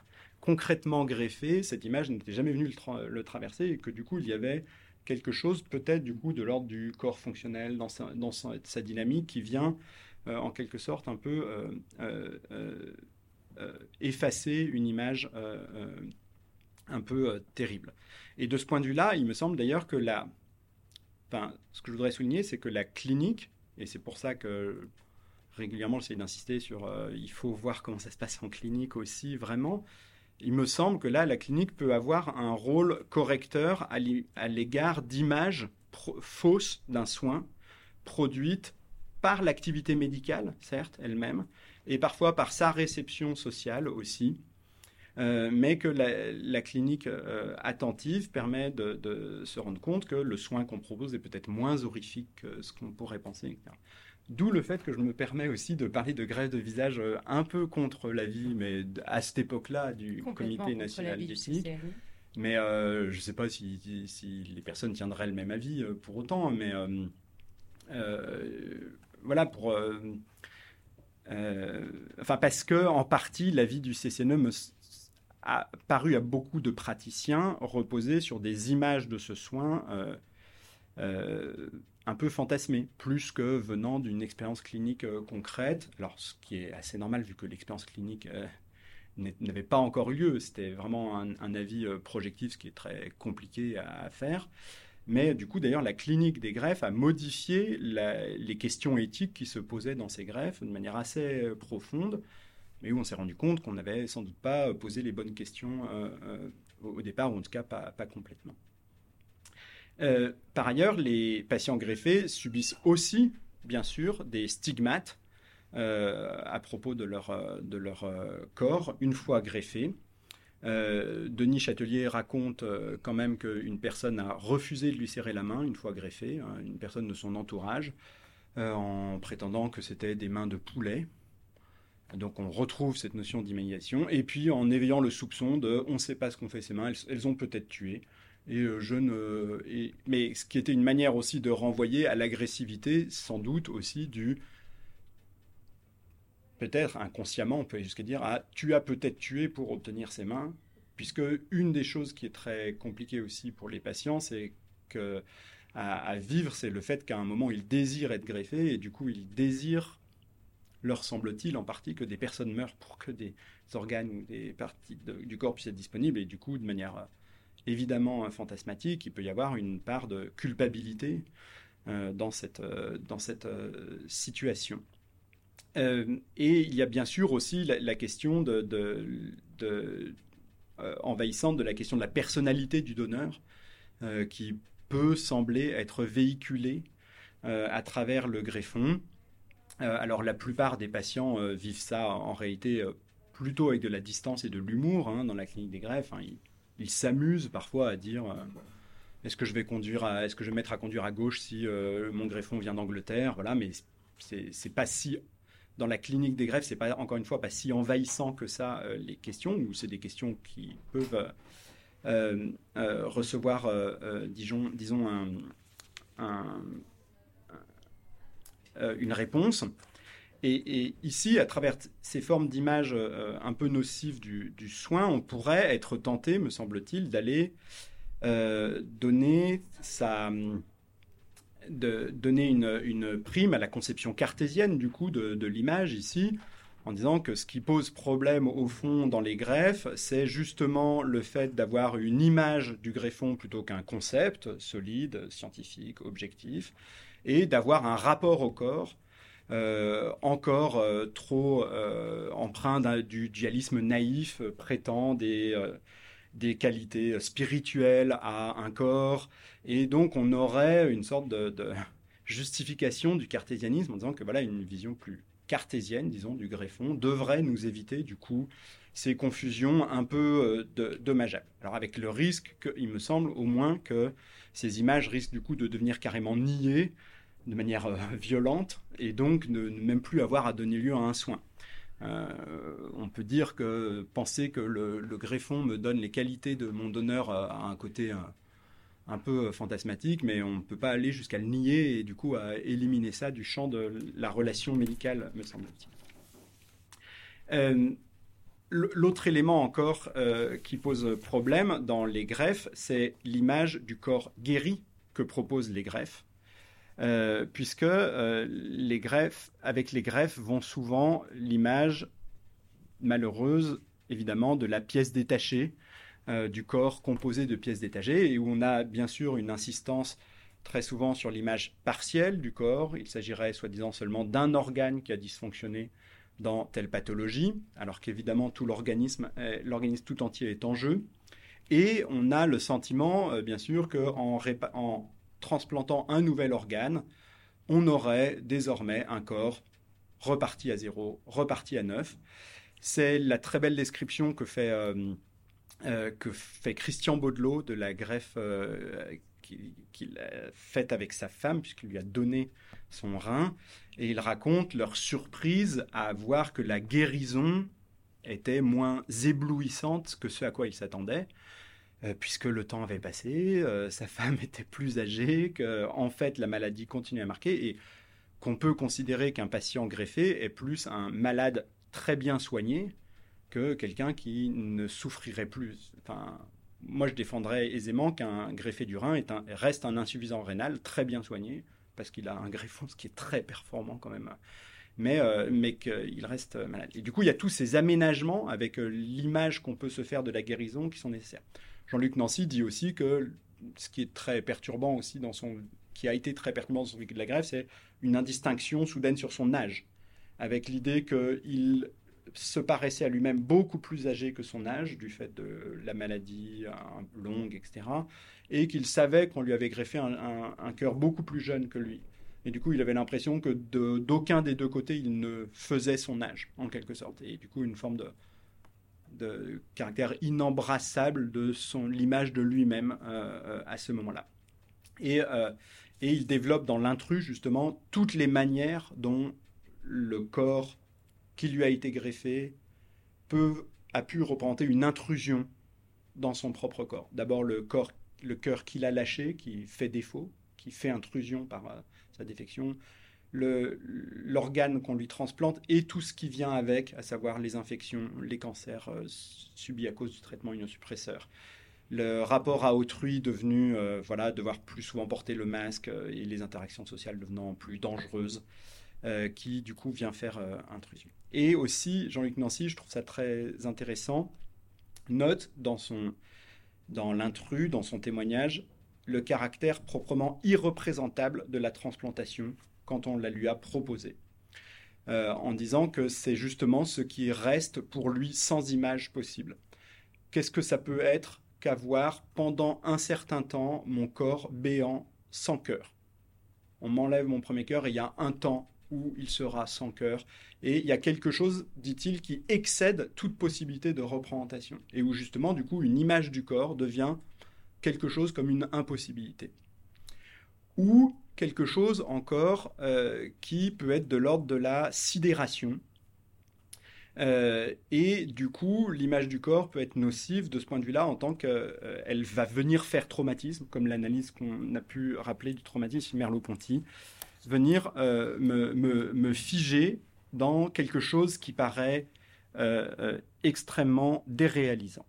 concrètement greffée, cette image n'était jamais venue le, traverser et que du coup, il y avait quelque chose peut-être du coup de l'ordre du corps fonctionnel dans sa, dynamique qui vient euh, en quelque sorte un peu effacer une image un peu terrible. Et de ce point de vue-là, il me semble d'ailleurs que la, ce que je voudrais souligner, c'est que la clinique, et c'est pour ça que régulièrement j'essaie d'insister sur euh, il faut voir comment ça se passe en clinique aussi, vraiment. Il me semble que là, la clinique peut avoir un rôle correcteur à l'égard d'images fausses d'un soin produites par l'activité médicale, certes, elle-même, et parfois par sa réception sociale aussi, euh, mais que la, clinique euh, attentive permet de, se rendre compte que le soin qu'on propose est peut-être moins horrifique que ce qu'on pourrait penser. D'où le fait que je me permets aussi de parler de grève de visage euh, un peu contre la vie, mais à cette époque-là du Comité national d'éthique. Mais je ne sais pas si, si, les personnes tiendraient le même avis pour autant, mais voilà, pour... enfin, parce que en partie, l'avis du CCNE me a paru à beaucoup de praticiens reposer sur des images de ce soin euh, euh, un peu fantasmées, plus que venant d'une expérience clinique euh, concrète. Alors, ce qui est assez normal vu que l'expérience clinique n'avait pas encore eu lieu. C'était vraiment un, avis projectif, ce qui est très compliqué à, faire. Mais du coup, d'ailleurs, la clinique des greffes a modifié les questions éthiques qui se posaient dans ces greffes de manière assez profonde mais où on s'est rendu compte qu'on n'avait sans doute pas posé les bonnes questions euh, euh, au départ, ou en tout cas pas, complètement. Euh, par ailleurs, les patients greffés subissent aussi, bien sûr, des stigmates à propos de leur, de leur corps une fois greffés. Denis Châtelier raconte quand même qu'une personne a refusé de lui serrer la main une fois greffée, hein, une personne de son entourage, en prétendant que c'était des mains de poulet. Donc on retrouve cette notion d'imagination, et puis en éveillant le soupçon de on ne sait pas ce qu'ont fait ces mains, elles, ont peut-être tué. Et euh, je ne, mais ce qui était une manière aussi de renvoyer à l'agressivité, sans doute aussi du peut-être inconsciemment, on peut jusqu'à dire ah, tu as peut-être tué pour obtenir ces mains, puisque une des choses qui est très compliquée aussi pour les patients, c'est que à vivre, c'est le fait qu'à un moment ils désirent être greffés et du coup ils désirent leur semble-t-il en partie que des personnes meurent pour que des organes ou des parties du corps puissent être disponibles. Et du coup, de manière euh, évidemment fantasmatique, il peut y avoir une part de culpabilité euh, dans cette, euh, dans cette situation. Et il y a bien sûr aussi la, question de, envahissante de la question de la personnalité du donneur, qui peut sembler être véhiculée à travers le greffon. Euh, alors la plupart des patients euh, vivent ça en réalité euh, plutôt avec de la distance et de l'humour hein, dans la clinique des greffes. Hein. ils s'amusent parfois à dire est-ce que je vais conduire est-ce que je vais mettre à conduire à gauche si mon greffon vient d'Angleterre? Voilà mais c'est pas si dans la clinique des greffes c'est pas encore une fois pas si envahissant que ça les questions ou c'est des questions qui peuvent recevoir disons, disons un euh, une réponse. Et, ici, à travers ces formes d'images euh, un peu nocives du, soin, on pourrait être tenté, me semble-t-il, d'aller euh, donner, sa, de, donner une, prime à la conception cartésienne du coup de, l'image ici, en disant que ce qui pose problème au fond dans les greffes, c'est justement le fait d'avoir une image du greffon plutôt qu'un concept solide, scientifique, objectif, et d'avoir un rapport au corps euh, encore euh, trop euh, empreint du dualisme naïf, prétend des, des qualités spirituelles à un corps. Et donc on aurait une sorte de, justification du cartésianisme en disant que voilà une vision plus cartésienne, disons, du greffon, devrait nous éviter du coup ces confusions un peu euh, dommageables. Alors avec le risque, il me semble au moins que ces images risquent du coup de devenir carrément niées de manière euh, violente et donc ne, même plus avoir à donner lieu à un soin. Euh, on peut dire que penser que le, greffon me donne les qualités de mon donneur a un côté un peu fantasmatique, mais on ne peut pas aller jusqu'à le nier et du coup à éliminer ça du champ de la relation médicale, me semble-t-il. L'autre élément encore euh, qui pose problème dans les greffes, c'est l'image du corps guéri que proposent les greffes, euh, puisque euh, les greffes, avec les greffes, vont souvent l'image malheureuse, évidemment, de la pièce détachée, du corps composé de pièces détachées, et où on a bien sûr une insistance très souvent sur l'image partielle du corps. Il s'agirait soi-disant seulement d'un organe qui a dysfonctionné dans telle pathologie, alors qu'évidemment tout l'organisme, l'organisme tout entier est en jeu. Et on a le sentiment, euh, bien sûr, qu'en en transplantant un nouvel organe, on aurait désormais un corps reparti à zéro, reparti à neuf. C'est la très belle description que fait, euh, euh, que fait Christian Baudelot de la greffe qu'il a faite avec sa femme, puisqu'il lui a donné son rein. Et il raconte leur surprise à voir que la guérison était moins éblouissante que ce à quoi il s'attendait, euh, puisque le temps avait passé, euh, sa femme était plus âgée, que en fait la maladie continuait à marquer et qu'on peut considérer qu'un patient greffé est plus un malade très bien soigné que quelqu'un qui ne souffrirait plus. Enfin, moi, je défendrais aisément qu'un greffé du rein est un, reste un insuffisant rénal très bien soigné, parce qu'il a un greffon, ce qui est très performant quand même, mais, euh, mais qu'il reste malade. Et du coup, il y a tous ces aménagements avec euh, l'image qu'on peut se faire de la guérison qui sont nécessaires. Jean-Luc Nancy dit aussi que ce qui est très perturbant aussi dans son qui a été très perturbant dans son vécu de la greffe, c'est une indistinction soudaine sur son âge, avec l'idée qu'il se paraissait à lui-même beaucoup plus âgé que son âge, du fait de la maladie longue, etc et qu'il savait qu'on lui avait greffé un, cœur beaucoup plus jeune que lui. Et du coup, il avait l'impression que d'aucun des deux côtés, il ne faisait son âge, en quelque sorte. Et du coup, une forme de, de caractère inembrassable de son l'image de lui-même euh, euh, à ce moment-là. Et, euh, et, il développe dans l'intrus, justement, toutes les manières dont le corps qui lui a été greffé peut, a pu représenter une intrusion dans son propre corps. D'abord, le corps le cœur qu'il a lâché, qui fait défaut, qui fait intrusion par sa défection, l'organe qu'on lui transplante et tout ce qui vient avec, à savoir les infections, les cancers euh, subis à cause du traitement immunosuppresseur. Le rapport à autrui devenu, euh, voilà, devoir plus souvent porter le masque et les interactions sociales devenant plus dangereuses, qui du coup vient faire intrusion. Et aussi, Jean-Luc Nancy, je trouve ça très intéressant, note dans son, dans l'intrus, dans son témoignage, le caractère proprement irreprésentable de la transplantation quand on la lui a proposée. Euh, en disant que c'est justement ce qui reste pour lui sans image possible. Qu'est-ce que ça peut être qu'avoir pendant un certain temps mon corps béant sans cœur? On m'enlève mon premier cœur et il y a un temps où il sera sans cœur. Et il y a quelque chose, dit-il, qui excède toute possibilité de représentation. Et où justement, du coup, une image du corps devient quelque chose comme une impossibilité. Ou quelque chose encore euh, qui peut être de l'ordre de la sidération. Euh, et du coup, l'image du corps peut être nocive de ce point de vue-là en tant qu'elle euh, va venir faire traumatisme, comme l'analyse qu'on a pu rappeler du traumatisme Merleau-Ponty venir me, figer dans quelque chose qui paraît extrêmement déréalisant.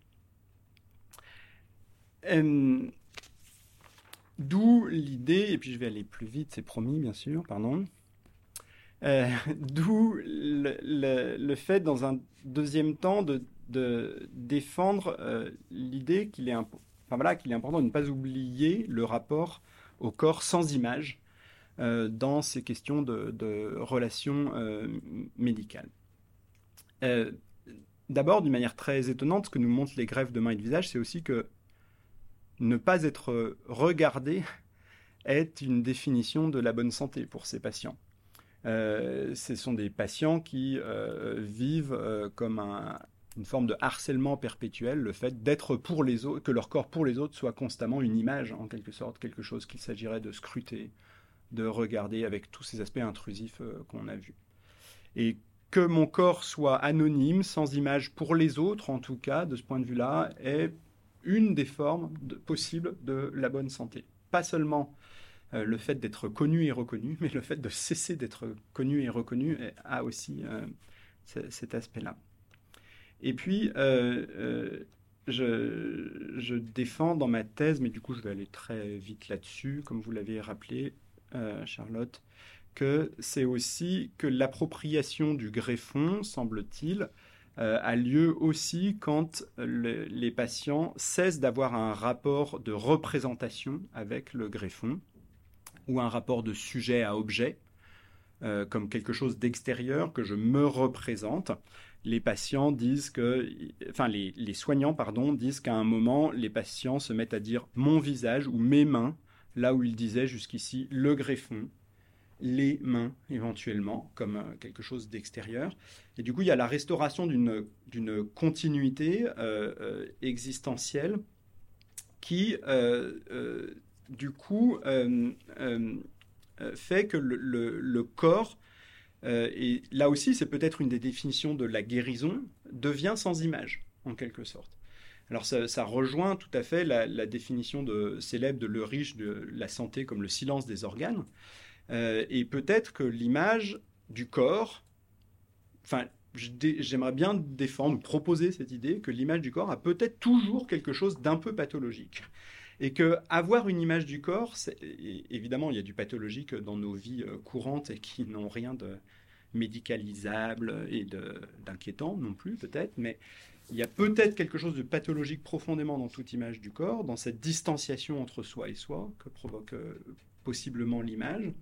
D'où l'idée, et puis je vais aller plus vite, c'est promis bien sûr, pardon. D'où le, fait, dans un deuxième temps, de, défendre l'idée qu'il est, important de ne pas oublier le rapport au corps sans image, euh, dans ces questions de, relations euh, médicales. Euh, d'abord, d'une manière très étonnante, ce que nous montrent les greffes de main et de visage, c'est aussi que ne pas être regardé est une définition de la bonne santé pour ces patients. ce sont des patients qui vivent comme une forme de harcèlement perpétuel, le fait d'être pour les autres, que leur corps pour les autres soit constamment une image, en quelque sorte, quelque chose qu'il s'agirait de scruter, de regarder avec tous ces aspects intrusifs qu'on a vus. Et que mon corps soit anonyme, sans image pour les autres, en tout cas, de ce point de vue-là, est une des formes possibles de la bonne santé. Pas seulement euh, le fait d'être connu et reconnu, mais le fait de cesser d'être connu et reconnu a aussi euh, cet aspect-là. Et puis, euh, je, je, défends dans ma thèse, mais du coup je vais aller très vite là-dessus, comme vous l'avez rappelé, Charlotte, que c'est aussi que l'appropriation du greffon, semble-t-il, euh, a lieu aussi quand les patients cessent d'avoir un rapport de représentation avec le greffon ou un rapport de sujet à objet, euh, comme quelque chose d'extérieur que je me représente. Les patients disent que, enfin les, les soignants pardon disent qu'à un moment les patients se mettent à dire mon visage ou mes mains là où ils disaient jusqu'ici le greffon les mains éventuellement comme euh, quelque chose d'extérieur. Et du coup, il y a la restauration d'une continuité euh, euh, existentielle qui, du coup, fait que le, corps, et là aussi c'est peut-être une des définitions de la guérison, devient sans image, en quelque sorte. Alors ça, rejoint tout à fait la, la définition de, célèbre de Le Riche de la santé comme le silence des organes. Euh, et peut-être que l'image du corps, enfin, j'aimerais bien défendre, proposer cette idée que l'image du corps a peut-être toujours quelque chose d'un peu pathologique. Et que avoir une image du corps, évidemment, il y a du pathologique dans nos vies euh, courantes et qui n'ont rien de médicalisable et d'inquiétant non plus, peut-être, mais il y a peut-être quelque chose de pathologique profondément dans toute image du corps, dans cette distanciation entre soi et soi que provoque euh, possiblement l'image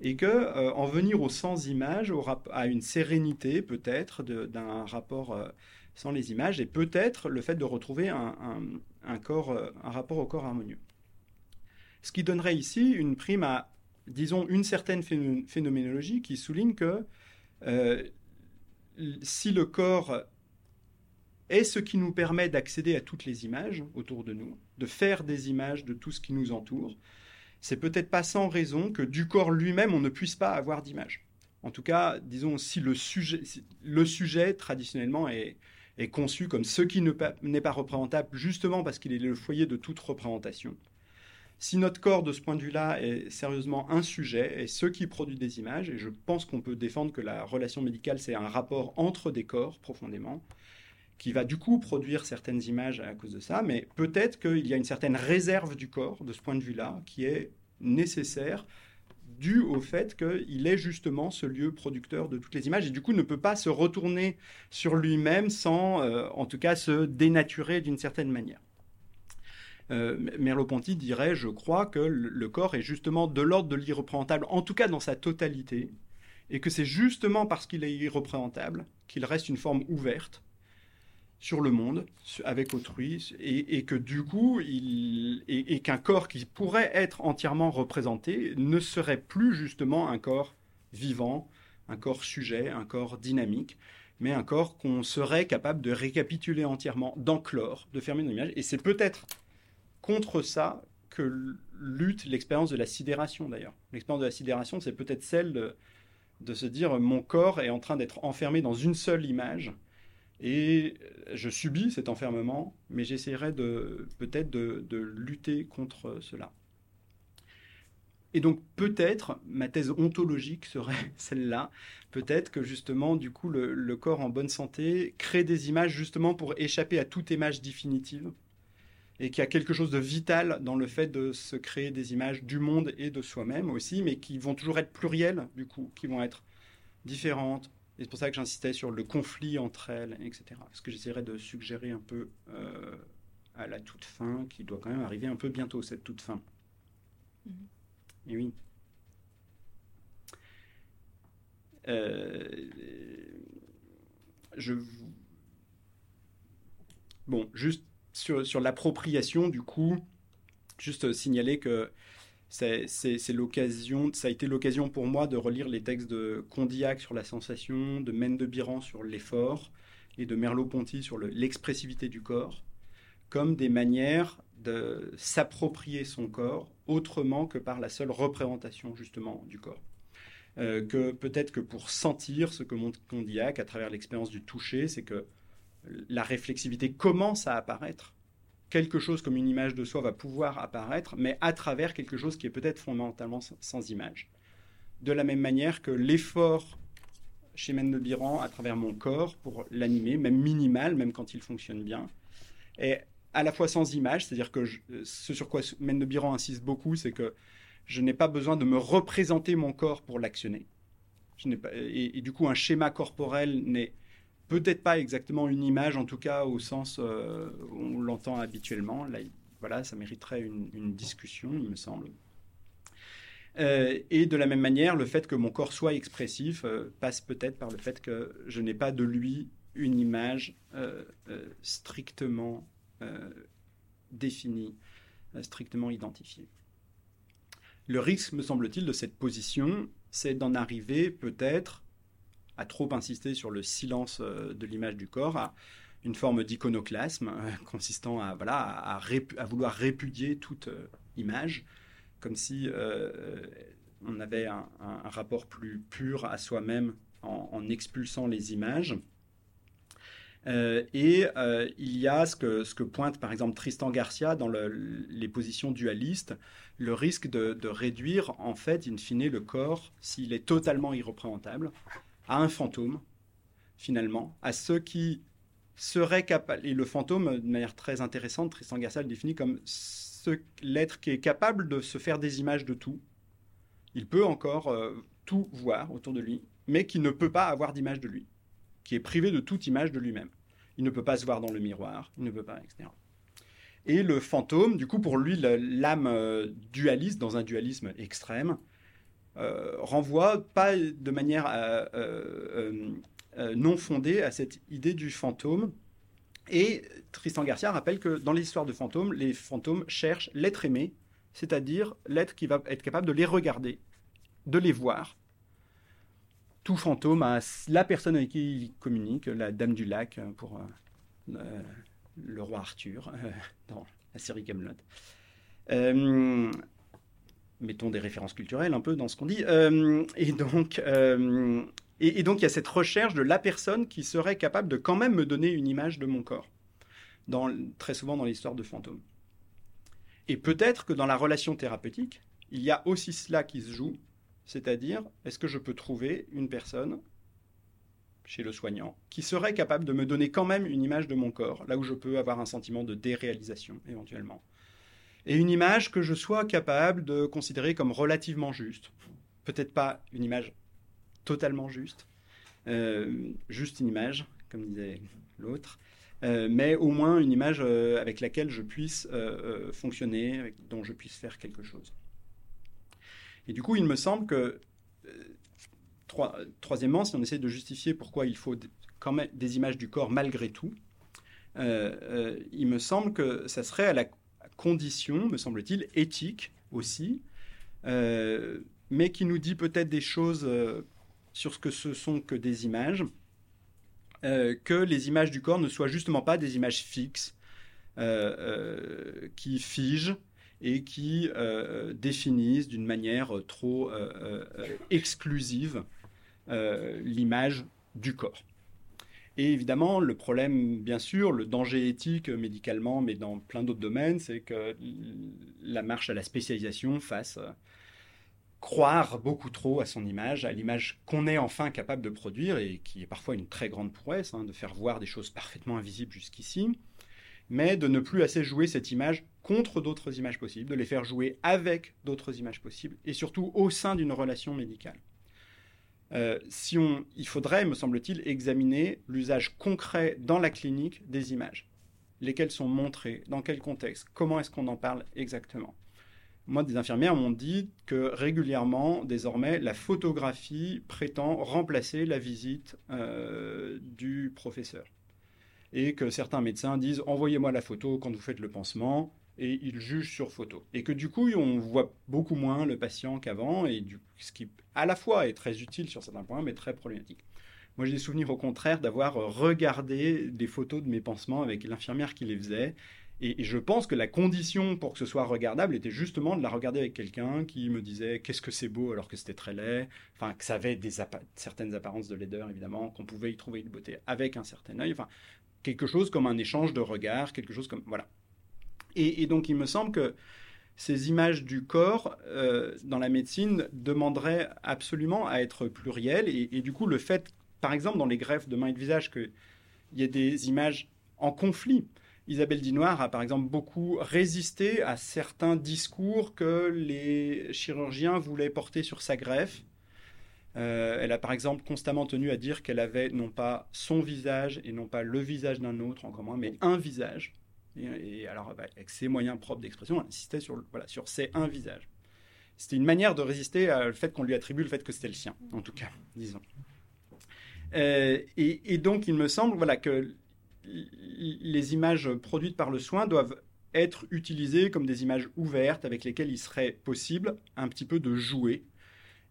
et que euh, en venir au sans image à une sérénité peut-être d'un rapport euh, sans les images et peut-être le fait de retrouver un, euh, un rapport au corps harmonieux. Ce qui donnerait ici une prime à, disons, une certaine phénoménologie qui souligne que si le corps est ce qui nous permet d'accéder à toutes les images autour de nous, de faire des images de tout ce qui nous entoure, c'est peut-être pas sans raison que du corps lui-même, on ne puisse pas avoir d'image. En tout cas, disons, si le sujet, le sujet traditionnellement est, conçu comme ce qui n'est pas représentable, justement parce qu'il est le foyer de toute représentation. Si notre corps, de ce point de vue-là, est sérieusement un sujet, et ce qui produit des images, et je pense qu'on peut défendre que la relation médicale, c'est un rapport entre des corps, profondément, qui va du coup produire certaines images à cause de ça, mais peut-être qu'il y a une certaine réserve du corps, de ce point de vue-là, qui est nécessaire dû au fait qu'il est justement ce lieu producteur de toutes les images et du coup ne peut pas se retourner sur lui-même sans, euh, en tout cas, se dénaturer d'une certaine manière. Euh, Merleau-Ponty dirait, je crois, que le corps est justement de l'ordre de l'irreprésentable, en tout cas dans sa totalité, et que c'est justement parce qu'il est irreprésentable qu'il reste une forme ouverte, sur le monde avec autrui et, que du coup il, et, qu'un corps qui pourrait être entièrement représenté ne serait plus justement un corps vivant, un corps sujet, un corps dynamique, mais un corps qu'on serait capable de récapituler entièrement, d'enclore, de fermer une image. Et c'est peut-être contre ça que lutte l'expérience de la sidération d'ailleurs. L'expérience de la sidération, c'est peut-être celle de se dire mon corps est en train d'être enfermé dans une seule image et je subis cet enfermement, mais j'essaierai peut-être de, lutter contre cela. Et donc peut-être ma thèse ontologique serait celle-là. Peut-être que justement, du coup, le, corps en bonne santé crée des images justement pour échapper à toute image définitive. Et qu'il y a quelque chose de vital dans le fait de se créer des images du monde et de soi-même aussi, mais qui vont toujours être plurielles, du coup, qui vont être différentes, c'est pour ça que j'insistais sur le conflit entre elles, etc. Ce que j'essaierai de suggérer un peu euh, à la toute fin, qui doit quand même arriver un peu bientôt, cette toute fin. Mm-hmm. Et oui. Euh, je Bon, juste sur, sur l'appropriation, du coup, juste signaler que c'est l'occasion, ça a été l'occasion pour moi de relire les textes de Condillac sur la sensation, de Mendebiran sur l'effort et de Merleau-Ponty sur l'expressivité du corps, comme des manières de s'approprier son corps autrement que par la seule représentation justement du corps. Euh, que peut-être que pour sentir ce que montre Condillac à travers l'expérience du toucher, c'est que la réflexivité commence à apparaître. Quelque chose comme une image de soi va pouvoir apparaître, mais à travers quelque chose qui est peut-être fondamentalement sans image. De la même manière que l'effort chez Mendebiran à travers mon corps pour l'animer, même minimal, même quand il fonctionne bien, est à la fois sans image, c'est-à-dire que ce sur quoi Mendebiran insiste beaucoup, c'est que je n'ai pas besoin de me représenter mon corps pour l'actionner. Et, et, du coup, un schéma corporel n'est peut-être pas exactement une image, en tout cas au sens euh, où on l'entend habituellement. Là, voilà, ça mériterait une, discussion, il me semble. Euh, et de la même manière, le fait que mon corps soit expressif euh, passe peut-être par le fait que je n'ai pas de lui une image strictement définie, strictement identifiée. Le risque, me semble-t-il, de cette position, c'est d'en arriver peut-être à trop insister sur le silence euh, de l'image du corps, à une forme d'iconoclasme euh, consistant à, voilà, à, vouloir répudier toute euh, image, comme si on avait un, rapport plus pur à soi-même en, expulsant les images. et il y a ce que, ce que, pointe par exemple Tristan Garcia dans les positions dualistes, le risque de, de, réduire en fait in fine le corps, s'il est totalement irreprésentable, à un fantôme, finalement, à ceux qui seraient capables. Et le fantôme, de manière très intéressante, Tristan Garcia le définit comme l'être qui est capable de se faire des images de tout. Il peut encore euh, tout voir autour de lui, mais qui ne peut pas avoir d'image de lui, qui est privé de toute image de lui-même. Il ne peut pas se voir dans le miroir, il ne peut pas, etc. Et le fantôme, du coup, pour lui, l'âme euh, dualiste, dans un dualisme extrême, renvoie pas de manière euh, euh, non fondée à cette idée du fantôme. Et Tristan Garcia rappelle que dans les histoires de fantômes, les fantômes cherchent l'être aimé, c'est-à-dire l'être qui va être capable de les regarder, de les voir. Tout fantôme a la personne avec qui il communique, la Dame du Lac pour le roi Arthur dans la série Camelot mettons des références culturelles un peu dans ce qu'on dit. Euh, et donc, euh, et, donc il y a cette recherche de la personne qui serait capable de quand même me donner une image de mon corps, très souvent dans l'histoire de fantômes. Et peut-être que dans la relation thérapeutique, il y a aussi cela qui se joue, c'est-à-dire est-ce que je peux trouver une personne chez le soignant qui serait capable de me donner quand même une image de mon corps, là où je peux avoir un sentiment de déréalisation éventuellement et une image que je sois capable de considérer comme relativement juste. Peut-être pas une image totalement juste, euh, juste une image, comme disait l'autre, euh, mais au moins une image euh, avec laquelle je puisse fonctionner, dont je puisse faire quelque chose. Et du coup, il me semble que, troisièmement, si on essaie de justifier pourquoi il faut quand même des images du corps malgré tout, il me semble que ça serait à la condition, me semble-t-il, éthique aussi, euh, mais qui nous dit peut-être des choses euh, sur ce que ce sont que des images, euh, que les images du corps ne soient justement pas des images fixes, qui figent et qui définissent d'une manière trop exclusive l'image du corps. Et évidemment, le problème, bien sûr, le danger éthique médicalement, mais dans plein d'autres domaines, c'est que la marche à la spécialisation fasse euh, croire beaucoup trop à son image, à l'image qu'on est enfin capable de produire, et qui est parfois une très grande prouesse, hein, de faire voir des choses parfaitement invisibles jusqu'ici, mais de ne plus assez jouer cette image contre d'autres images possibles, de les faire jouer avec d'autres images possibles, et surtout au sein d'une relation médicale. Euh, si on, il faudrait, me semble-t-il, examiner l'usage concret dans la clinique des images. Lesquelles sont montrées, dans quel contexte, comment est-ce qu'on en parle exactement? Moi, des infirmières m'ont dit que régulièrement, désormais, la photographie prétend remplacer la visite euh, du professeur. Et que certains médecins disent envoyez-moi la photo quand vous faites le pansement, et il juge sur photo. Et que du coup, on voit beaucoup moins le patient qu'avant, et du, ce qui à la fois est très utile sur certains points, mais très problématique. Moi, j'ai des souvenirs au contraire d'avoir regardé des photos de mes pansements avec l'infirmière qui les faisait. Et, je pense que la condition pour que ce soit regardable était justement de la regarder avec quelqu'un qui me disait qu'est-ce que c'est beau? alors que c'était très laid, enfin que ça avait des certaines apparences de laideur évidemment, qu'on pouvait y trouver une beauté avec un certain œil, enfin quelque chose comme un échange de regards, quelque chose comme voilà. Et, donc il me semble que ces images du corps euh, dans la médecine demanderaient absolument à être plurielles. Et, et, du coup, le fait, par exemple, dans les greffes de main et de visage, qu'il y ait des images en conflit. Isabelle Dinoir a par exemple beaucoup résisté à certains discours que les chirurgiens voulaient porter sur sa greffe. Euh, elle a par exemple constamment tenu à dire qu'elle avait non pas son visage et non pas le visage d'un autre en commun, mais un visage. Et, alors, bah, avec ses moyens propres d'expression, insistait sur, voilà, sur ces un visage. C'était une manière de résister au fait qu'on lui attribue le fait que c'était le sien, en tout cas, disons. Euh, et, donc, il me semble voilà, que les images produites par le soin doivent être utilisées comme des images ouvertes avec lesquelles il serait possible un petit peu de jouer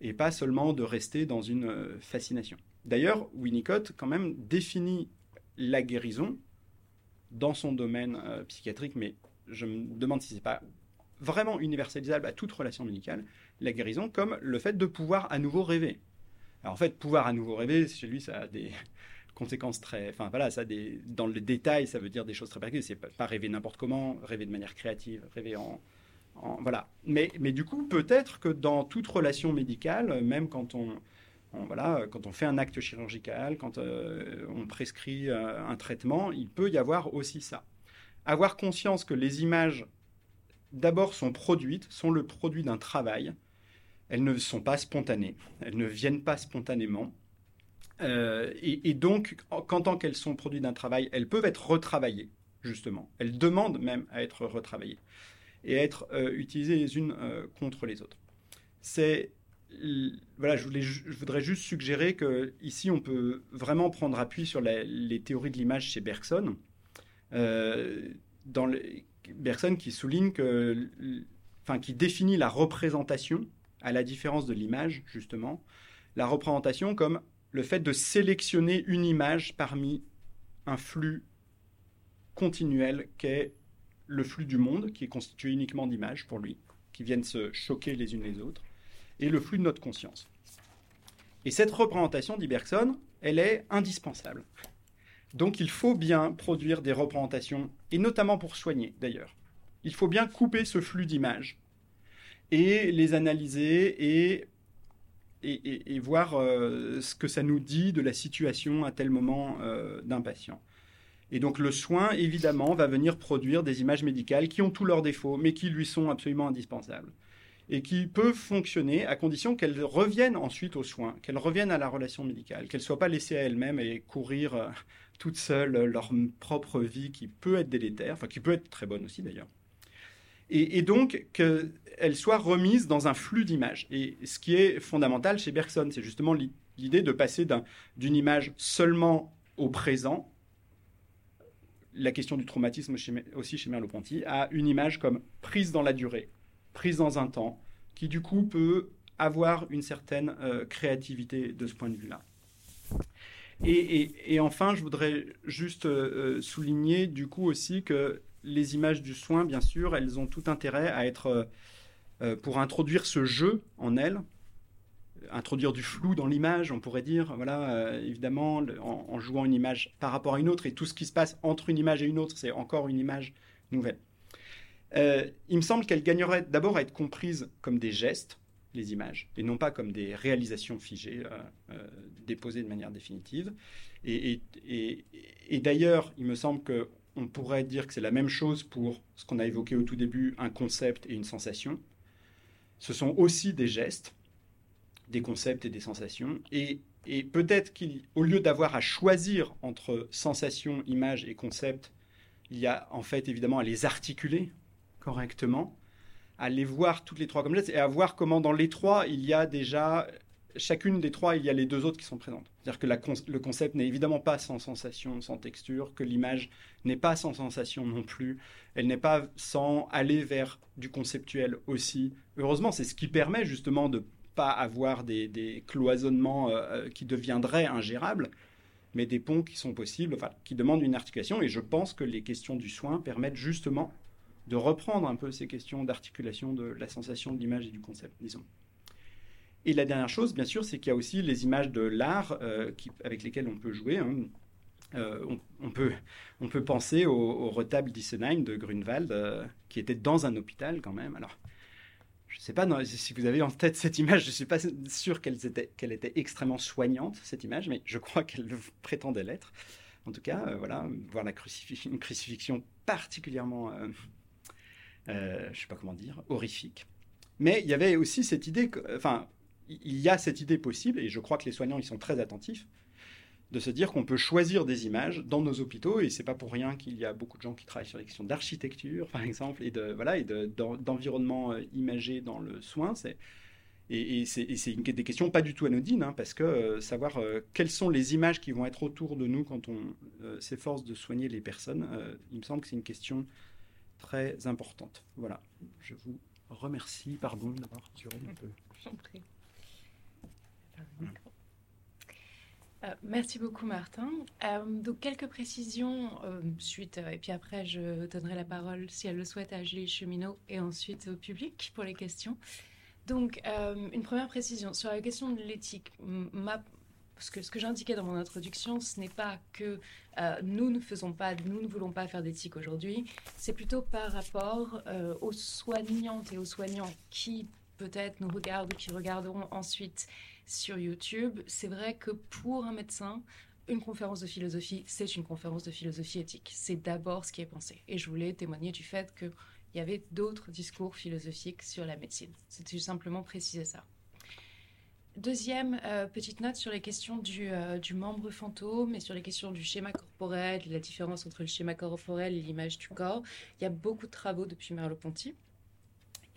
et pas seulement de rester dans une euh, fascination. D'ailleurs, Winnicott quand même définit la guérison dans son domaine euh, psychiatrique, mais je me demande si ce n'est pas vraiment universalisable à toute relation médicale, la guérison comme le fait de pouvoir à nouveau rêver. Alors en fait, pouvoir à nouveau rêver, chez lui, ça a des conséquences très... Enfin voilà, ça dans le détail, ça veut dire des choses très particulières. C'est pas, rêver n'importe comment, rêver de manière créative, rêver en... voilà. Mais, mais du coup, peut-être que dans toute relation médicale, même quand on, quand on fait un acte chirurgical, quand euh, on prescrit euh, un traitement, il peut y avoir aussi ça. Avoir conscience que les images, d'abord, sont produites, sont le produit d'un travail. Elles ne sont pas spontanées, elles ne viennent pas spontanément. Euh, et, donc, qu'en tant qu'elles sont produites d'un travail, elles peuvent être retravaillées, justement. Elles demandent même à être retravaillées et à être utilisées les unes contre les autres. C'est voilà, je, voudrais juste suggérer que ici on peut vraiment prendre appui sur les théories de l'image chez Bergson. Euh, Bergson qui souligne que, qui définit la représentation à la différence de l'image justement, la représentation comme le fait de sélectionner une image parmi un flux continuel qu'est le flux du monde, qui est constitué uniquement d'images pour lui, qui viennent se choquer les unes les autres et le flux de notre conscience. Et cette représentation, dit Bergson, elle est indispensable. Donc il faut bien produire des représentations, et notamment pour soigner d'ailleurs. Il faut bien couper ce flux d'images et les analyser et, et, voir euh, ce que ça nous dit de la situation à tel moment euh, d'un patient. Et donc le soin, évidemment, va venir produire des images médicales qui ont tous leurs défauts, mais qui lui sont absolument indispensables et qui peuvent fonctionner à condition qu'elles reviennent ensuite aux soins, qu'elles reviennent à la relation médicale, qu'elles ne soient pas laissées à elles-mêmes et courir euh, toutes seules leur propre vie qui peut être délétère, enfin qui peut être très bonne aussi d'ailleurs. Et, donc qu'elles soient remises dans un flux d'images. Et ce qui est fondamental chez Bergson, c'est justement l'idée de passer d'une image seulement au présent, la question du traumatisme aussi chez Merleau-Ponty, à une image comme prise dans la durée, prise dans un temps, qui du coup peut avoir une certaine euh, créativité de ce point de vue-là. Et, enfin, je voudrais juste euh, euh, souligner du coup aussi que les images du soin, bien sûr, elles ont tout intérêt à être, pour introduire ce jeu en elles, introduire du flou dans l'image, on pourrait dire, voilà, évidemment, en, en, jouant une image par rapport à une autre, et tout ce qui se passe entre une image et une autre, c'est encore une image nouvelle. Euh, il me semble qu'elle gagnerait d'abord à être comprise comme des gestes, les images, et non pas comme des réalisations figées, euh, euh, déposées de manière définitive. Et, d'ailleurs, il me semble qu'on pourrait dire que c'est la même chose pour ce qu'on a évoqué au tout début, un concept et une sensation. Ce sont aussi des gestes, des concepts et des sensations. Et, et peut-être qu'au lieu d'avoir à choisir entre sensation, image et concept, il y a en fait évidemment à les articuler correctement, à les voir toutes les trois comme ça, et à voir comment dans les trois, il y a déjà chacune des trois, il y a les deux autres qui sont présentes. C'est-à-dire que le concept n'est évidemment pas sans sensation, sans texture, que l'image n'est pas sans sensation non plus, elle n'est pas sans aller vers du conceptuel aussi. Heureusement, c'est ce qui permet justement de pas avoir des, cloisonnements euh, euh, qui deviendraient ingérables, mais des ponts qui sont possibles, qui demandent une articulation. Et je pense que les questions du soin permettent justement de reprendre un peu ces questions d'articulation de la sensation de l'image et du concept, disons. Et la dernière chose, bien sûr, c'est qu'il y a aussi les images de l'art euh, avec lesquelles on peut jouer. Hein. Euh, on, peut, on peut penser au, retable d'Issenheim de Grunewald, euh, qui était dans un hôpital quand même. Alors, je ne sais pas si vous avez en tête cette image, je ne suis pas sûr qu'elle était, était extrêmement soignante, cette image, mais je crois qu'elle prétendait l'être. En tout cas, voilà, voir la une crucifixion particulièrement, je ne sais pas comment dire, horrifique. Mais il y avait aussi cette idée, que, enfin, il y a cette idée possible, et je crois que les soignants y sont très attentifs, de se dire qu'on peut choisir des images dans nos hôpitaux, et c'est pas pour rien qu'il y a beaucoup de gens qui travaillent sur les questions d'architecture, par exemple, et de voilà, et d'environnement euh, imagé dans le soin. C'est et, c'est des questions pas du tout anodines, hein, parce que euh, savoir euh, quelles sont les images qui vont être autour de nous quand on s'efforce de soigner les personnes, il me semble que c'est une question très importante. Voilà, je vous remercie, pardon d'avoir duré un peu. Euh, merci beaucoup Martin. Euh, donc quelques précisions euh, suite et puis après je donnerai la parole si elle le souhaite à Julie Cheminot et ensuite au public pour les questions. Donc une première précision sur la question de l'éthique. Ce que, ce que j'indiquais dans mon introduction, ce n'est pas que nous ne faisons pas, nous ne voulons pas faire d'éthique aujourd'hui. C'est plutôt par rapport aux soignantes et aux soignants qui peut-être nous regardent ou qui regarderont ensuite sur YouTube, c'est vrai que pour un médecin, une conférence de philosophie, c'est une conférence de philosophie éthique. C'est d'abord ce qui est pensé. Et je voulais témoigner du fait qu'il y avait d'autres discours philosophiques sur la médecine. C'était simplement préciser ça. Deuxième euh, petite note sur les questions du, euh, du, membre fantôme et sur les questions du schéma corporel, la différence entre le schéma corporel et l'image du corps. Il y a beaucoup de travaux depuis Merleau-Ponty.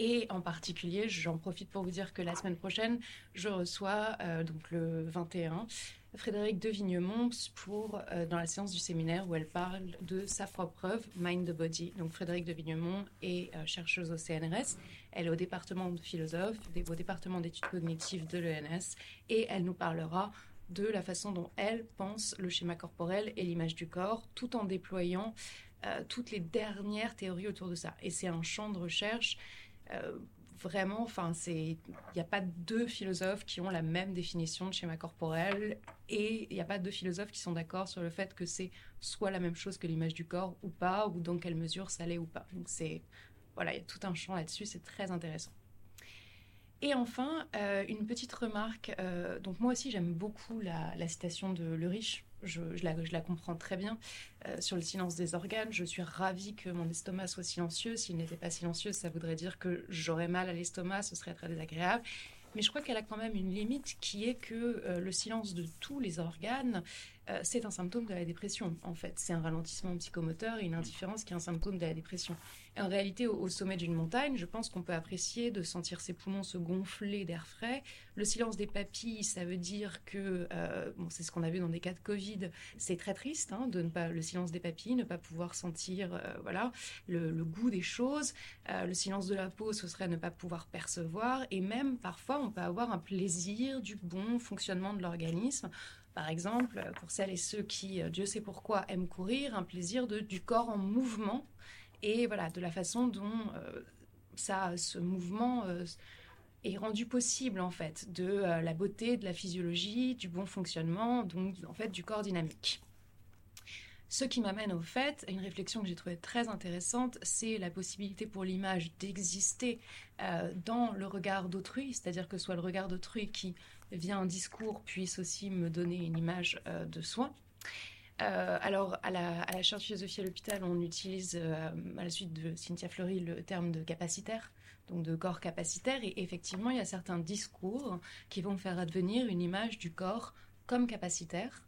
Et en particulier, j'en profite pour vous dire que la semaine prochaine, je reçois, euh, donc le 21, Frédéric de Vignemont pour, dans la séance du séminaire où elle parle de sa propre œuvre, Mind the Body. Donc Frédéric de Vignemont est chercheuse au CNRS, elle est au département de philosophe, au département d'études cognitives de l'ENS, et elle nous parlera de la façon dont elle pense le schéma corporel et l'image du corps, tout en déployant toutes les dernières théories autour de ça. Et c'est un champ de recherche euh, vraiment, il n'y a pas deux philosophes qui ont la même définition de schéma corporel et il n'y a pas deux philosophes qui sont d'accord sur le fait que c'est soit la même chose que l'image du corps ou pas, ou dans quelle mesure ça l'est ou pas. Donc c'est, voilà, il y a tout un champ là-dessus, c'est très intéressant. Et enfin, euh, une petite remarque. Euh, donc moi aussi, j'aime beaucoup la, citation de Le Riche je, la, comprends très bien. Euh, sur le silence des organes, je suis ravie que mon estomac soit silencieux. S'il n'était pas silencieux, ça voudrait dire que j'aurais mal à l'estomac, ce serait très désagréable. Mais je crois qu'elle a quand même une limite qui est que le silence de tous les organes, euh, c'est un symptôme de la dépression. En fait, c'est un ralentissement psychomoteur et une indifférence qui est un symptôme de la dépression. en réalité, au, sommet d'une montagne, je pense qu'on peut apprécier de sentir ses poumons se gonfler d'air frais. Le silence des papilles, ça veut dire que, euh, bon, c'est ce qu'on a vu dans des cas de Covid, c'est très triste hein, de ne pas le silence des papilles, ne pas pouvoir sentir, voilà, le, le, goût des choses. le silence de la peau, ce serait ne pas pouvoir percevoir, et même parfois on peut avoir un plaisir du bon fonctionnement de l'organisme. Par exemple, pour celles et ceux qui, euh, Dieu sait pourquoi, aiment courir, un plaisir de, du corps en mouvement et voilà, de la façon dont euh, ça, ce mouvement euh, est rendu possible en fait, de la beauté, de la physiologie, du bon fonctionnement, donc en fait du corps dynamique. Ce qui m'amène au fait, une réflexion que j'ai trouvée très intéressante, c'est la possibilité pour l'image d'exister dans le regard d'autrui, c'est-à-dire que soit le regard d'autrui qui vient un discours puisse aussi me donner une image euh, de soi. Euh, alors, à la, à la chaire de philosophie à l'hôpital, on utilise, à la suite de Cynthia Fleury, le terme de capacitaire, donc de corps capacitaire. Et effectivement, il y a certains discours qui vont faire advenir une image du corps comme capacitaire.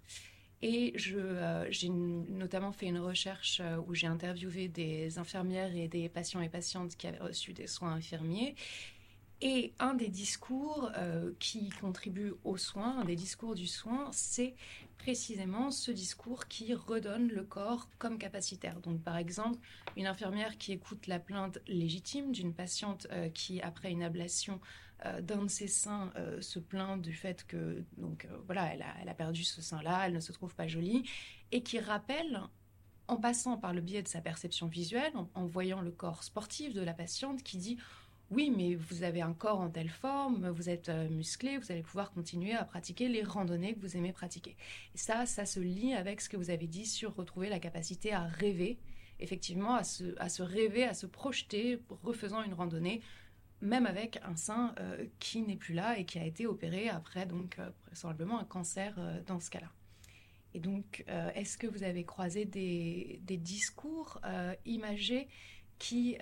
Et euh, j'ai notamment fait une recherche euh, où j'ai interviewé des infirmières et des patients et patientes qui avaient reçu des soins infirmiers. Et un des discours euh, qui contribue aux soins, un des discours du soin, c'est précisément ce discours qui redonne le corps comme capacitaire. Donc par exemple, une infirmière qui écoute la plainte légitime d'une patiente euh, qui, après une ablation euh, d'un de ses seins, se plaint du fait que donc voilà, elle a perdu ce sein-là, elle ne se trouve pas jolie, et qui rappelle en passant par le biais de sa perception visuelle, en voyant le corps sportif de la patiente, qui dit oui, mais vous avez un corps en telle forme, vous êtes euh, musclé, vous allez pouvoir continuer à pratiquer les randonnées que vous aimez pratiquer. Et ça, ça se lie avec ce que vous avez dit sur retrouver la capacité à rêver, effectivement, à se, à se rêver, à se projeter, refaisant une randonnée, même avec un sein euh, qui n'est plus là et qui a été opéré après, donc, euh, vraisemblablement un cancer dans ce cas-là. Et donc, est-ce que vous avez croisé des, des discours imagés qui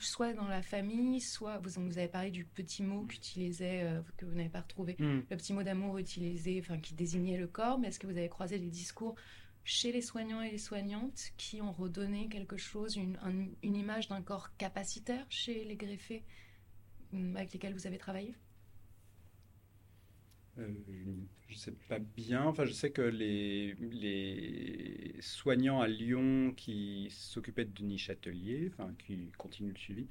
soit dans la famille, soit vous, vous avez parlé du petit mot qu'utilisait, euh, que vous n'avez pas retrouvé, hmm. le petit mot d'amour utilisé, enfin qui désignait le corps, mais est-ce que vous avez croisé des discours chez les soignants et les soignantes qui ont redonné quelque chose, une, une image d'un corps capacitaire chez les greffés hmm, avec lesquels vous avez travaillé? Euh, je ne sais pas bien. Enfin, je sais que les, les soignants à Lyon qui s'occupaient de Denis Châtelier, enfin, qui continuent le suivi,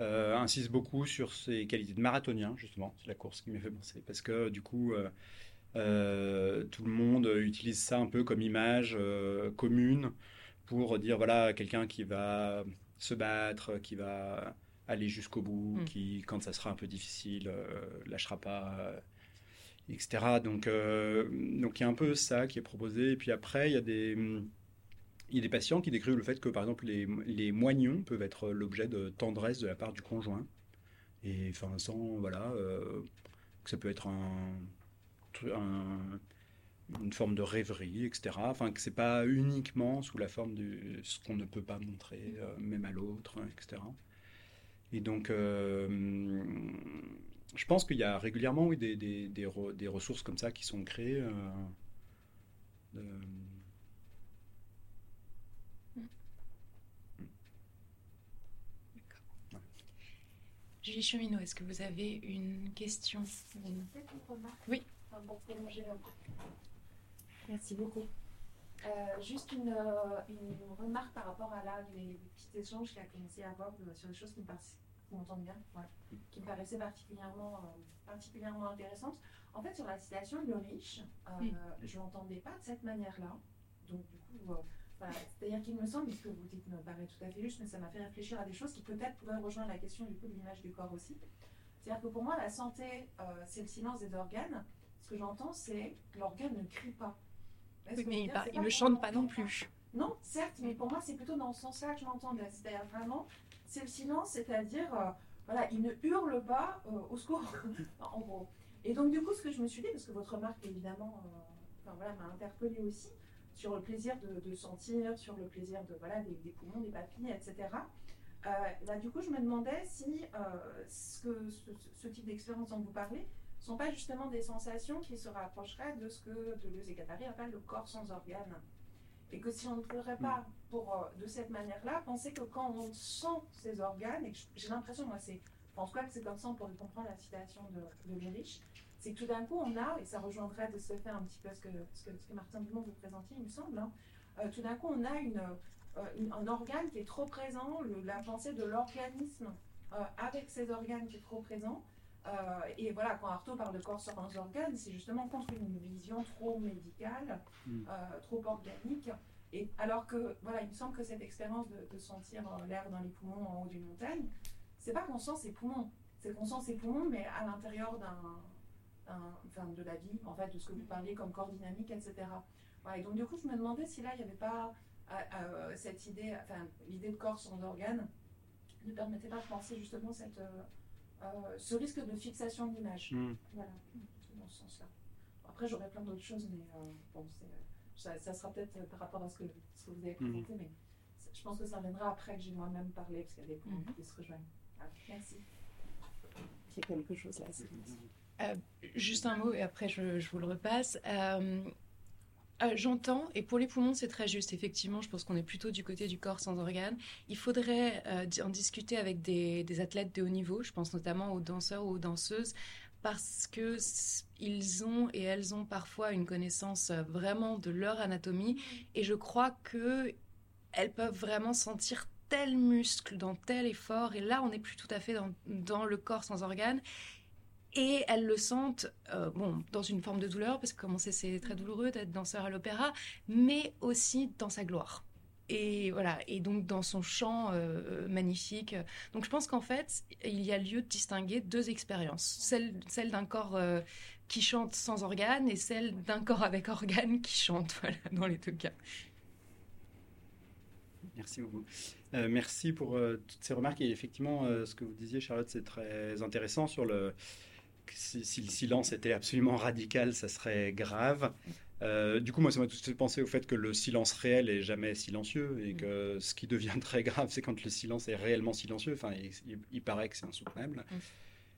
euh, insistent beaucoup sur ses qualités de marathonien, justement. C'est la course qui m'a fait penser. Parce que, du coup, euh, tout le monde utilise ça un peu comme image commune pour dire voilà, quelqu'un qui va se battre, qui va aller jusqu'au bout, mm. qui, quand ça sera un peu difficile, lâchera pas Donc, euh, donc il y a un peu ça qui est proposé. Et puis après, il y a des, il y a des patients qui décrivent le fait que, par exemple, les, les moignons peuvent être l'objet de tendresse de la part du conjoint. Et enfin, sans, voilà, euh, que ça peut être un, une forme de rêverie, etc. Enfin, que c'est pas uniquement sous la forme de ce qu'on ne peut pas montrer, euh, même à l'autre, etc. Et donc, je pense qu'il y a régulièrement oui, des, des, des, ressources comme ça qui sont créées. Euh, Julie Cheminot, est-ce que vous avez une question une... Oui. Merci beaucoup. Euh, juste une, euh, une, remarque par rapport à là, les, petits échanges qu'il a commencé à avoir sur des choses qui me passent m'entendez bien, qui me paraissait particulièrement, euh, particulièrement intéressante. En fait, sur la citation de Le Riche, euh, je ne l'entendais pas de cette manière-là. Donc, du coup, euh, c'est-à-dire qu'il me semble, ce que vous dites me paraît tout à fait juste, mais ça m'a fait réfléchir à des choses qui peut-être pourraient rejoindre la question du coup de l'image du corps aussi. C'est-à-dire que pour moi, la santé, c'est le silence des organes. Ce que j'entends, c'est que l'organe ne crie pas. Oui, mais il, ne chante pas non plus. Non, certes, mais pour moi, c'est plutôt dans ce sens-là que je l'entends. C'est-à-dire vraiment c'est le silence, c'est-à-dire, euh, voilà, il ne hurle pas euh, au secours, en gros. Et donc, du coup, ce que je me suis dit, parce que votre remarque, évidemment, euh, voilà, m'a interpellée aussi, sur le plaisir de, sentir, sur le plaisir de, voilà, des, poumons, des papilles, etc. là, du coup, je me demandais si ce, type d'expérience dont vous parlez ne sont pas justement des sensations qui se rapprocheraient de ce que Deleuze et Guattari appellent le corps sans organes. Et que si on ne pourrait pas, pour, euh, de cette manière-là, penser que quand on sent ces organes, et j'ai l'impression, moi, c'est, tout cas, que c'est comme ça, on pourrait comprendre la citation de, de c'est que tout d'un coup, on a, et ça rejoindrait de se faire un petit peu ce que, ce que, ce Martin Dumont vous présentait, il me semble, hein, euh, tout d'un coup, on a euh, une, un organe qui est trop présent, la pensée de l'organisme avec ces organes qui est trop présent, euh, et voilà, quand Artaud parle de corps sans organes, c'est justement contre une vision trop médicale, mm. euh, trop organique. Et alors que, voilà, il me semble que cette expérience de, sentir euh, l'air dans les poumons en haut d'une montagne, c'est pas qu'on sent ses poumons, c'est qu'on sent ses poumons, mais à l'intérieur d'un, enfin, de la vie, en fait, de ce que vous parliez comme corps dynamique, etc. et donc, du coup, je me demandais si là, il n'y avait pas cette idée, enfin, l'idée de corps sans organes ne permettait pas de penser justement cette ce risque de fixation de l'image. Hmm. Voilà, dans ce sens-là. Après, j'aurais plein d'autres choses, mais euh, bon, ça, ça, sera peut-être par rapport à ce que, ce que vous avez hmm. présenté, mais je pense que ça viendra après que j'ai moi-même parlé, parce qu'il y a des points hmm. qui se rejoignent. merci. Il y a quelque chose là. Euh, juste un mot et après je, je vous le repasse. Euh, j'entends, et pour les poumons, c'est très juste. Effectivement, je pense qu'on est plutôt du côté du corps sans organes. Il faudrait euh, en discuter avec des, athlètes de haut niveau, je pense notamment aux danseurs ou aux danseuses, parce que ils ont et elles ont parfois une connaissance euh, vraiment de leur anatomie, et je crois que elles peuvent vraiment sentir tel muscle dans tel effort, et là, on n'est plus tout à fait dans, dans le corps sans organes. Et elles le sentent, euh, bon, dans une forme de douleur, parce que comme on sait, c'est très douloureux d'être danseur à l'opéra, mais aussi dans sa gloire. Et voilà, et donc dans son chant euh, magnifique. Donc je pense qu'en fait, il y a lieu de distinguer deux expériences. Celle, celle d'un corps euh, qui chante sans organes et celle d'un corps avec organes qui chante, voilà, dans les deux cas. Merci beaucoup. merci pour toutes ces remarques. Et effectivement, ce que vous disiez, Charlotte, c'est très intéressant sur le, si, le silence était absolument radical, ça serait grave. Euh, du coup, moi, ça m'a tout de suite pensé au fait que le silence réel est jamais silencieux et que ce qui devient très grave, c'est quand le silence est réellement silencieux. Enfin, il, paraît que c'est insoutenable.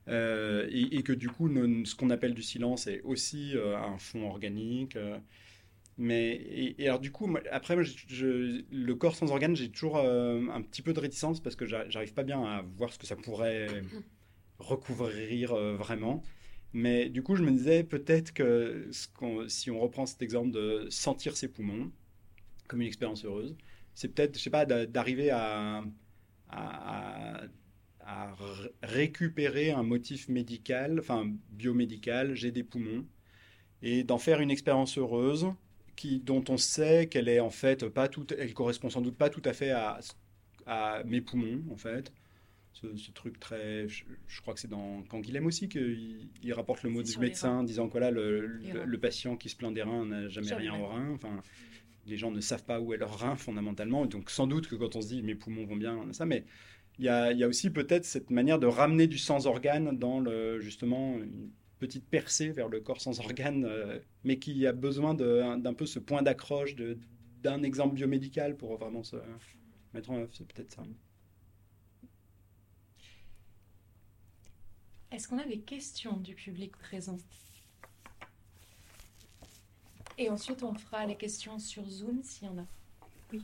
Euh, et, que du coup, ce qu'on appelle du silence est aussi euh, un fond organique. mais et, alors du coup, après, le corps sans organes, j'ai toujours un petit peu de réticence parce que j'arrive pas bien à voir ce que ça pourrait recouvrir euh, vraiment. Mais du coup, je me disais peut-être que si on reprend cet exemple de sentir ses poumons comme une expérience heureuse, c'est peut-être, je sais pas, d'arriver à, récupérer un motif médical, enfin biomédical, j'ai des poumons, et d'en faire une expérience heureuse qui, dont on sait qu'elle est en fait pas tout, elle correspond sans doute pas tout à fait à, à mes poumons en fait, ce, truc très. Je, crois que c'est dans Canguilhem aussi qu'il il rapporte le mot du médecin disant que le, le, patient qui se plaint des reins n'a jamais, rien au rein. Enfin, les gens ne savent pas où est leur rein fondamentalement. Donc sans doute que quand on se dit mes poumons vont bien, ça. Mais il y a, y a, aussi peut-être cette manière de ramener du sans organe dans le, justement une petite percée vers le corps sans organe, euh, mais qui a besoin d'un peu ce point d'accroche d'un exemple biomédical pour vraiment se mettre en œuvre. C'est peut-être ça. Est-ce qu'on a des questions du public présent? Et ensuite, on fera les questions sur Zoom s'il y en a. Oui.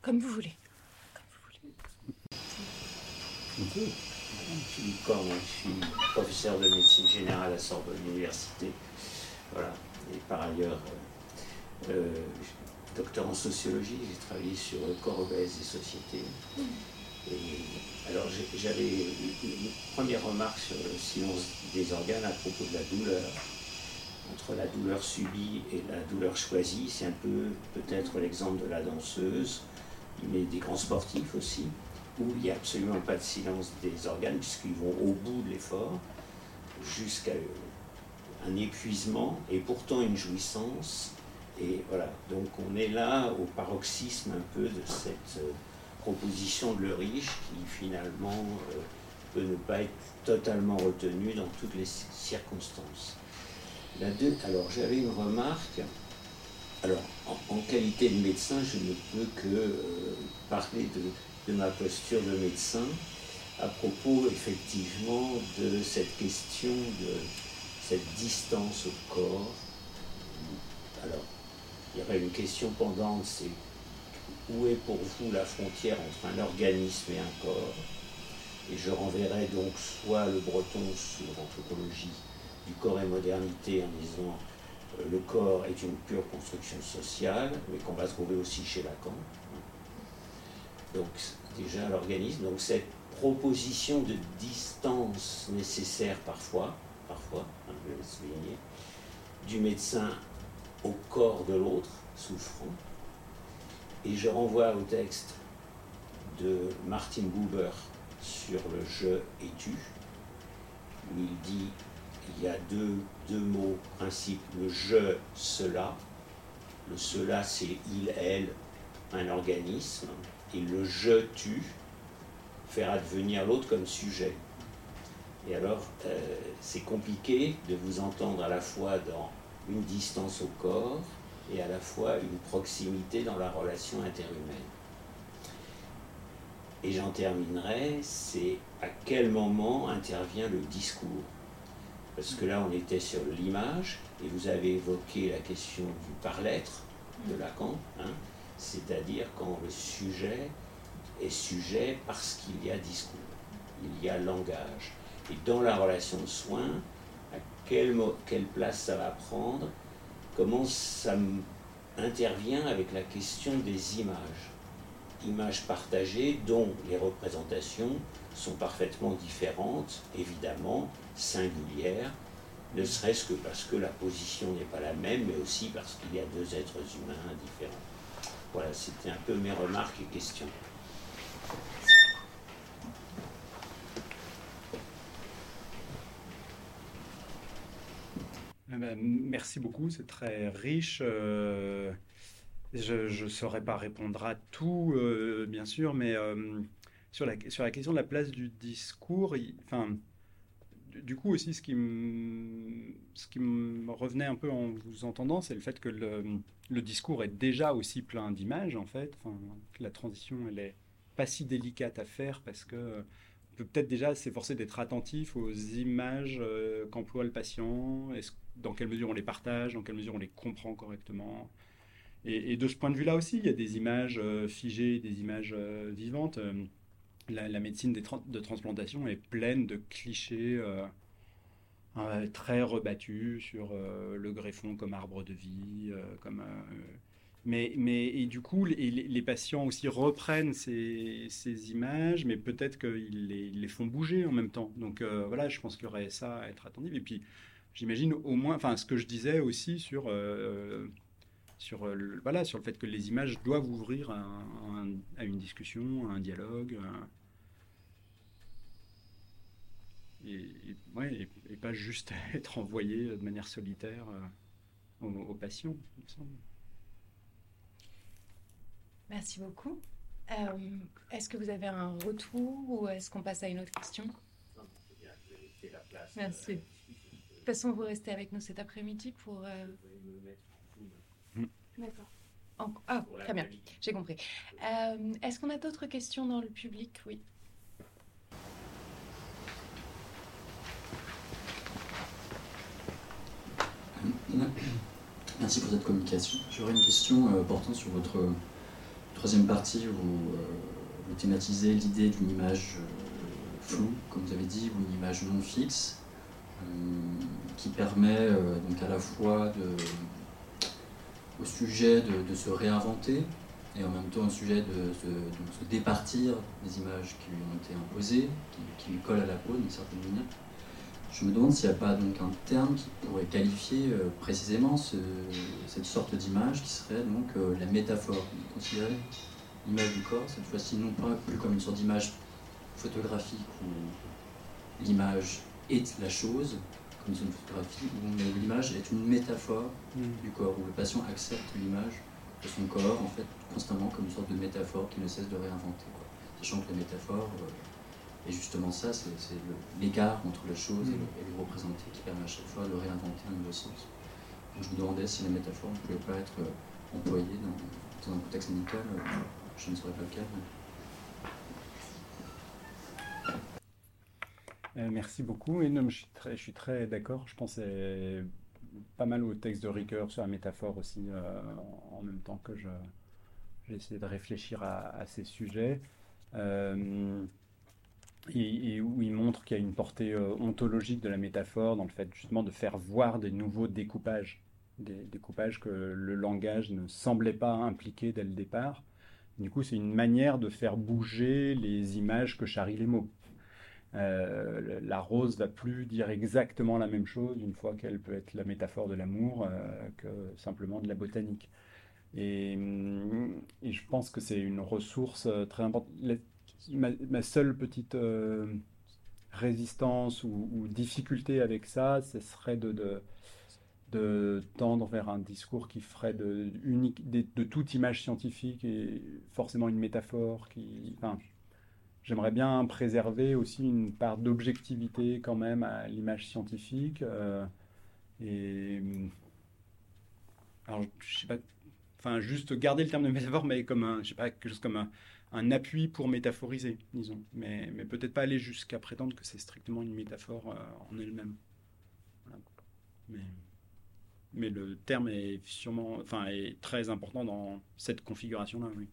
Comme vous voulez. Je suis je suis professeur de médecine générale à Sorbonne Université. Voilà. Et par ailleurs, euh, euh, docteur en sociologie, j'ai travaillé sur le corps obèse et société. Alors j'avais une première remarque sur le silence des organes à propos de la douleur. Entre la douleur subie et la douleur choisie, c'est un peu peut-être l'exemple de la danseuse, mais des grands sportifs aussi, où il n'y a absolument pas de silence des organes, puisqu'ils vont au bout de l'effort, jusqu'à un épuisement, et pourtant une jouissance. Et voilà, donc on est là au paroxysme un peu de cette proposition de le riche qui finalement euh, peut ne pas être totalement retenue dans toutes les circonstances. La deux, alors j'avais une remarque. Alors en, qualité de médecin, je ne peux que euh, parler de, de, ma posture de médecin à propos effectivement de cette question de cette distance au corps. Alors, il y aurait une question pendante, c'est où est pour vous la frontière entre un organisme et un corps? Et je renverrai donc soit le breton sur l'anthropologie du corps et modernité en disant euh, le corps est une pure construction sociale, mais qu'on va trouver aussi chez Lacan. Donc déjà l'organisme, donc cette proposition de distance nécessaire parfois, parfois, hein, je vais le souligner, du médecin au corps de l'autre souffrant, et je renvoie au texte de Martin Buber sur le je et tu, où il dit il y a deux, deux mots principes, le je, cela. Le cela, c'est il, elle, un organisme. Et le je, tu, faire advenir l'autre comme sujet. Et alors, euh, c'est compliqué de vous entendre à la fois dans une distance au corps et à la fois une proximité dans la relation interhumaine. Et j'en terminerai, c'est à quel moment intervient le discours. Parce que là, on était sur l'image, et vous avez évoqué la question du par-l'être de Lacan, hein, c'est-à-dire quand le sujet est sujet parce qu'il y a discours, il y a langage. Et dans la relation de soins, à quelle, quelle place ça va prendre, comment ça intervient avec la question des images. Images partagées dont les représentations sont parfaitement différentes, évidemment, singulières, ne serait-ce que parce que la position n'est pas la même, mais aussi parce qu'il y a deux êtres humains différents. Voilà, c'était un peu mes remarques et questions. Merci beaucoup, c'est très riche. Euh, je ne saurais pas répondre à tout, euh, bien sûr, mais euh, sur, la, question de la place du discours, enfin, du coup aussi, ce qui, me, revenait un peu en vous entendant, c'est le fait que le, discours est déjà aussi plein d'images, en fait. La transition, elle est pas si délicate à faire parce que peut peut-être déjà s'efforcer d'être attentif aux images qu'emploie le patient, dans quelle mesure on les partage, dans quelle mesure on les comprend correctement. Et, de ce point de vue-là aussi, il y a des images euh, figées, des images euh, vivantes la, médecine de transplantation est pleine de clichés euh, euh, très rebattus sur euh, le greffon comme arbre de vie, comme mais, mais et du coup, les, patients aussi reprennent ces, images, mais peut-être qu'ils les, font bouger en même temps. Donc voilà, je pense qu'il y aurait ça à être attendu. Et puis, j'imagine au moins, enfin, ce que je disais aussi sur sur, le, voilà, sur le fait que les images doivent ouvrir à, une discussion, à un dialogue et, et, pas juste être envoyé de manière solitaire euh, aux, patients, il me semble. Merci beaucoup. Euh, est-ce que vous avez un retour ou est-ce qu'on passe à une autre question? Merci. De toute façon, vous restez avec nous cet après-midi pour. Euh, mm. D'accord. Ah, très bien, j'ai compris. est-ce qu'on a d'autres questions dans le public? Oui. Merci pour cette communication. J'aurais une question euh, portant sur votre troisième partie où euh, vous thématisez l'idée d'une image euh, floue, comme vous avez dit, ou une image non fixe, qui permet donc à la fois de, au sujet de, se réinventer et en même temps au sujet de, se départir des images qui lui ont été imposées, qui, qui lui collent à la peau d'une certaine manière. Je me demande s'il n'y a pas donc un terme qui pourrait qualifier euh, précisément cette sorte d'image qui serait donc euh, la métaphore. Considérer l'image du corps, cette fois-ci non pas plus comme une sorte d'image photographique où l'image est la chose, comme une photographie, où l'image est une métaphore mm. du corps, où le patient accepte l'image de son corps en fait constamment comme une sorte de métaphore qui ne cesse de réinventer. Sachant que la métaphore euh, et justement ça, c'est l'écart entre la chose et, le, et, représenté qui permet à chaque fois de réinventer un nouveau sens. Donc je me demandais si la métaphore ne pouvait pas être euh, employée dans, un contexte médical. Euh, je ne saurais pas lequel. Euh, merci beaucoup. Et je suis très, d'accord. Je pensais pas mal au texte de Ricoeur sur la métaphore aussi, en même temps que j'ai essayé de réfléchir à, ces sujets et, où il montre qu'il y a une portée euh, ontologique de la métaphore dans le fait justement de faire voir des nouveaux découpages, des découpages que le langage ne semblait pas impliquer dès le départ. Du coup, c'est une manière de faire bouger les images que charrient les mots. Euh, la rose va plus dire exactement la même chose une fois qu'elle peut être la métaphore de l'amour euh, que simplement de la botanique. Et, et je pense que c'est une ressource très importante ma, seule petite euh, résistance ou, difficulté avec ça, ce serait de, tendre vers un discours qui ferait de, toute image scientifique et forcément une métaphore. Qui, J'aimerais bien préserver aussi une part d'objectivité quand même à l'image scientifique. Euh, et alors, je sais pas, enfin, juste garder le terme de métaphore, mais comme un, je sais pas, quelque chose comme un, un appui pour métaphoriser, disons. Mais, mais peut-être pas aller jusqu'à prétendre que c'est strictement une métaphore euh, en elle-même. Mais, mais le terme est sûrement, enfin, est très important dans cette configuration-là, oui.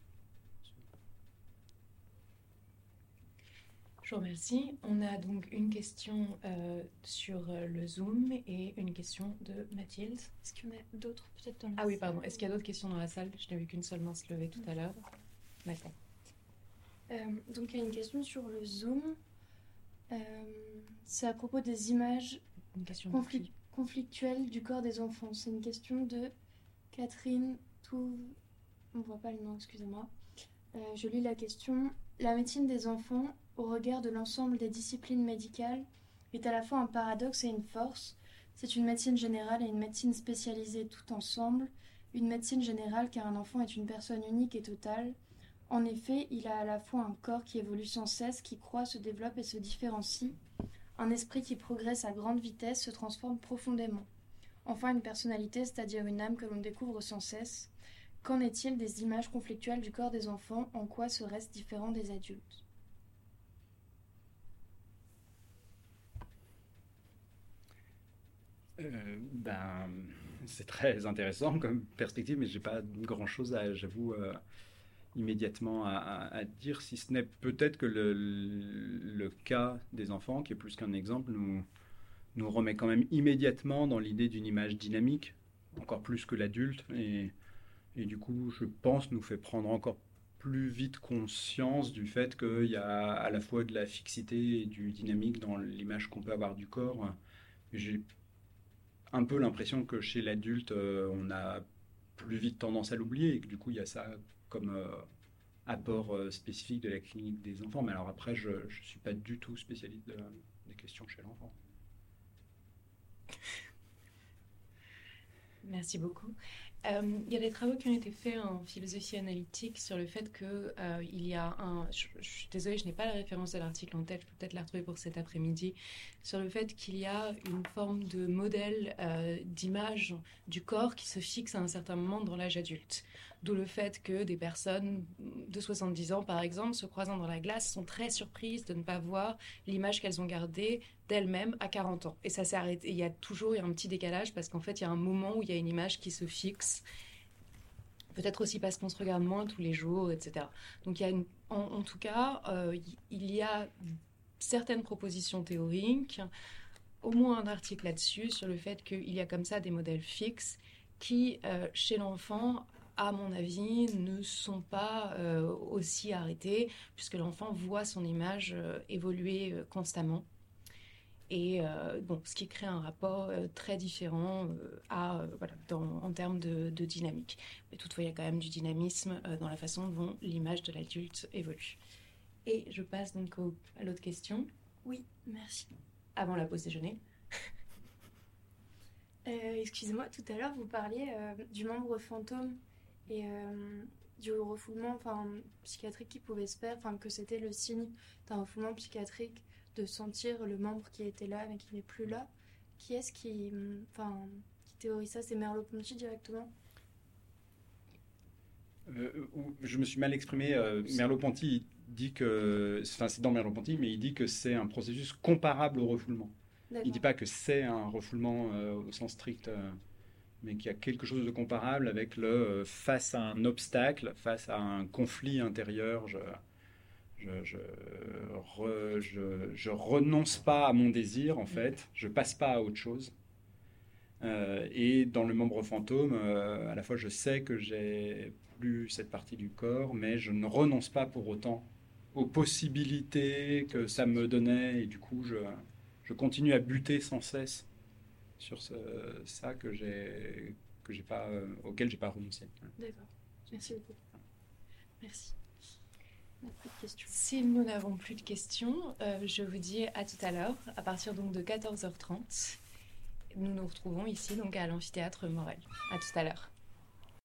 Je vous remercie. On a donc une question euh, sur euh, le Zoom et une question de Mathilde. Est-ce qu'il y en a d'autres peut-être dans la Ah oui, pardon. Est-ce qu'il y a d'autres questions dans la salle? Je n'ai vu qu'une seule main se lever tout à l'heure. D'accord. Euh, donc il y a une question sur le Zoom. Euh, c'est à propos des images Une question conflictuelles du corps des enfants. C'est une question de Catherine Touve. On ne voit pas le nom, excusez-moi. Je lis la question. La médecine des enfants, au regard de l'ensemble des disciplines médicales, est à la fois un paradoxe et une force. C'est une médecine générale et une médecine spécialisée tout ensemble. Une médecine générale car un enfant est une personne unique et totale. En effet, il a à la fois un corps qui évolue sans cesse, qui croît, se développe et se différencie, un esprit qui progresse à grande vitesse, se transforme profondément. Enfin, une personnalité, c'est-à-dire une âme que l'on découvre sans cesse. Qu'en est-il des images conflictuelles du corps des enfants? En quoi serait-ce différent des adultes? Euh, ben, c'est très intéressant comme perspective, mais j'ai pas grand chose à, j'avoue, euh, immédiatement à, à- à dire, si ce n'est peut-être que le, cas des enfants, qui est plus qu'un exemple, nous, nous remet quand même immédiatement dans l'idée d'une image dynamique, encore plus que l'adulte, et, et du coup, je pense, nous fait prendre encore plus vite conscience du fait qu'il y a à la fois de la fixité et du dynamique dans l'image qu'on peut avoir du corps. Un peu l'impression que chez l'adulte, euh, on a plus vite tendance à l'oublier et que du coup, il y a ça comme euh, apport euh, spécifique de la clinique des enfants. Mais alors après, je ne suis pas du tout spécialiste de- des questions chez l'enfant. Merci beaucoup. Euh, il y a des travaux qui ont été faits en philosophie analytique sur le fait que euh, il y a un. Je, suis désolée, je n'ai pas la référence de l'article en tête. Je peux peut-être la retrouver pour cet après-midi. Sur le fait qu'il y a une forme de modèle euh, d'image du corps qui se fixe à un certain moment dans l'âge adulte. D'où le fait que des personnes de 70 ans, par exemple, se croisant dans la glace, sont très surprises de ne pas voir l'image qu'elles ont gardée d'elles-mêmes à 40 ans. Et ça s'est arrêté. Il y a toujours un petit décalage parce qu'en fait, il y a un moment où il y a une image qui se fixe. Peut-être aussi parce qu'on se regarde moins tous les jours, etc. Donc, en tout cas, euh, il y a certaines propositions théoriques, au moins un article là-dessus, sur le fait qu'il y a comme ça des modèles fixes qui, euh, chez l'enfant, à mon avis, ne sont pas euh, aussi arrêtés, puisque l'enfant voit son image euh, évoluer euh, constamment. Et bon, ce qui crée un rapport très différent à, voilà, dans- en termes de, de dynamique. Mais toutefois, il y a quand même du dynamisme dans la façon dont l'image de l'adulte évolue. Et je passe donc au- à l'autre question, Oui, merci. avant la pause déjeuner. Euh, Excusez-moi, tout à l'heure, vous parliez euh, du membre fantôme et euh, du refoulement psychiatrique qui pouvait se faire, que c'était le signe d'un refoulement psychiatrique de sentir le membre qui était là mais qui n'est plus là. Qui est-ce qui, qui théorise ça? C'est Merleau-Ponty directement? Euh, je me suis mal exprimé. euh, Merleau-Ponty dit que, enfin c'est dans Merleau-Ponty, mais il dit que c'est un processus comparable au refoulement. Il D'accord. dit pas que c'est un refoulement euh, au sens strict, mais qu'il y a quelque chose de comparable avec le euh, face à un obstacle, face à un conflit intérieur. Je, je, je, je- je renonce pas à mon désir en fait, je passe pas à autre chose. Euh, et dans le membre fantôme, euh, à la fois je sais que j'ai plus cette partie du corps, mais je ne renonce pas pour autant aux possibilités que ça me donnait, et du coup je, je continue à buter sans cesse sur ce- ça que j'ai que j'ai pas euh, auquel j'ai pas renoncé. D'accord. Merci beaucoup. Merci. On plus de questions. Si nous n'avons plus de questions, euh, je vous dis à tout à l'heure, à partir donc de 14h30. Nous nous retrouvons ici donc à l'amphithéâtre Morel. À tout à l'heure.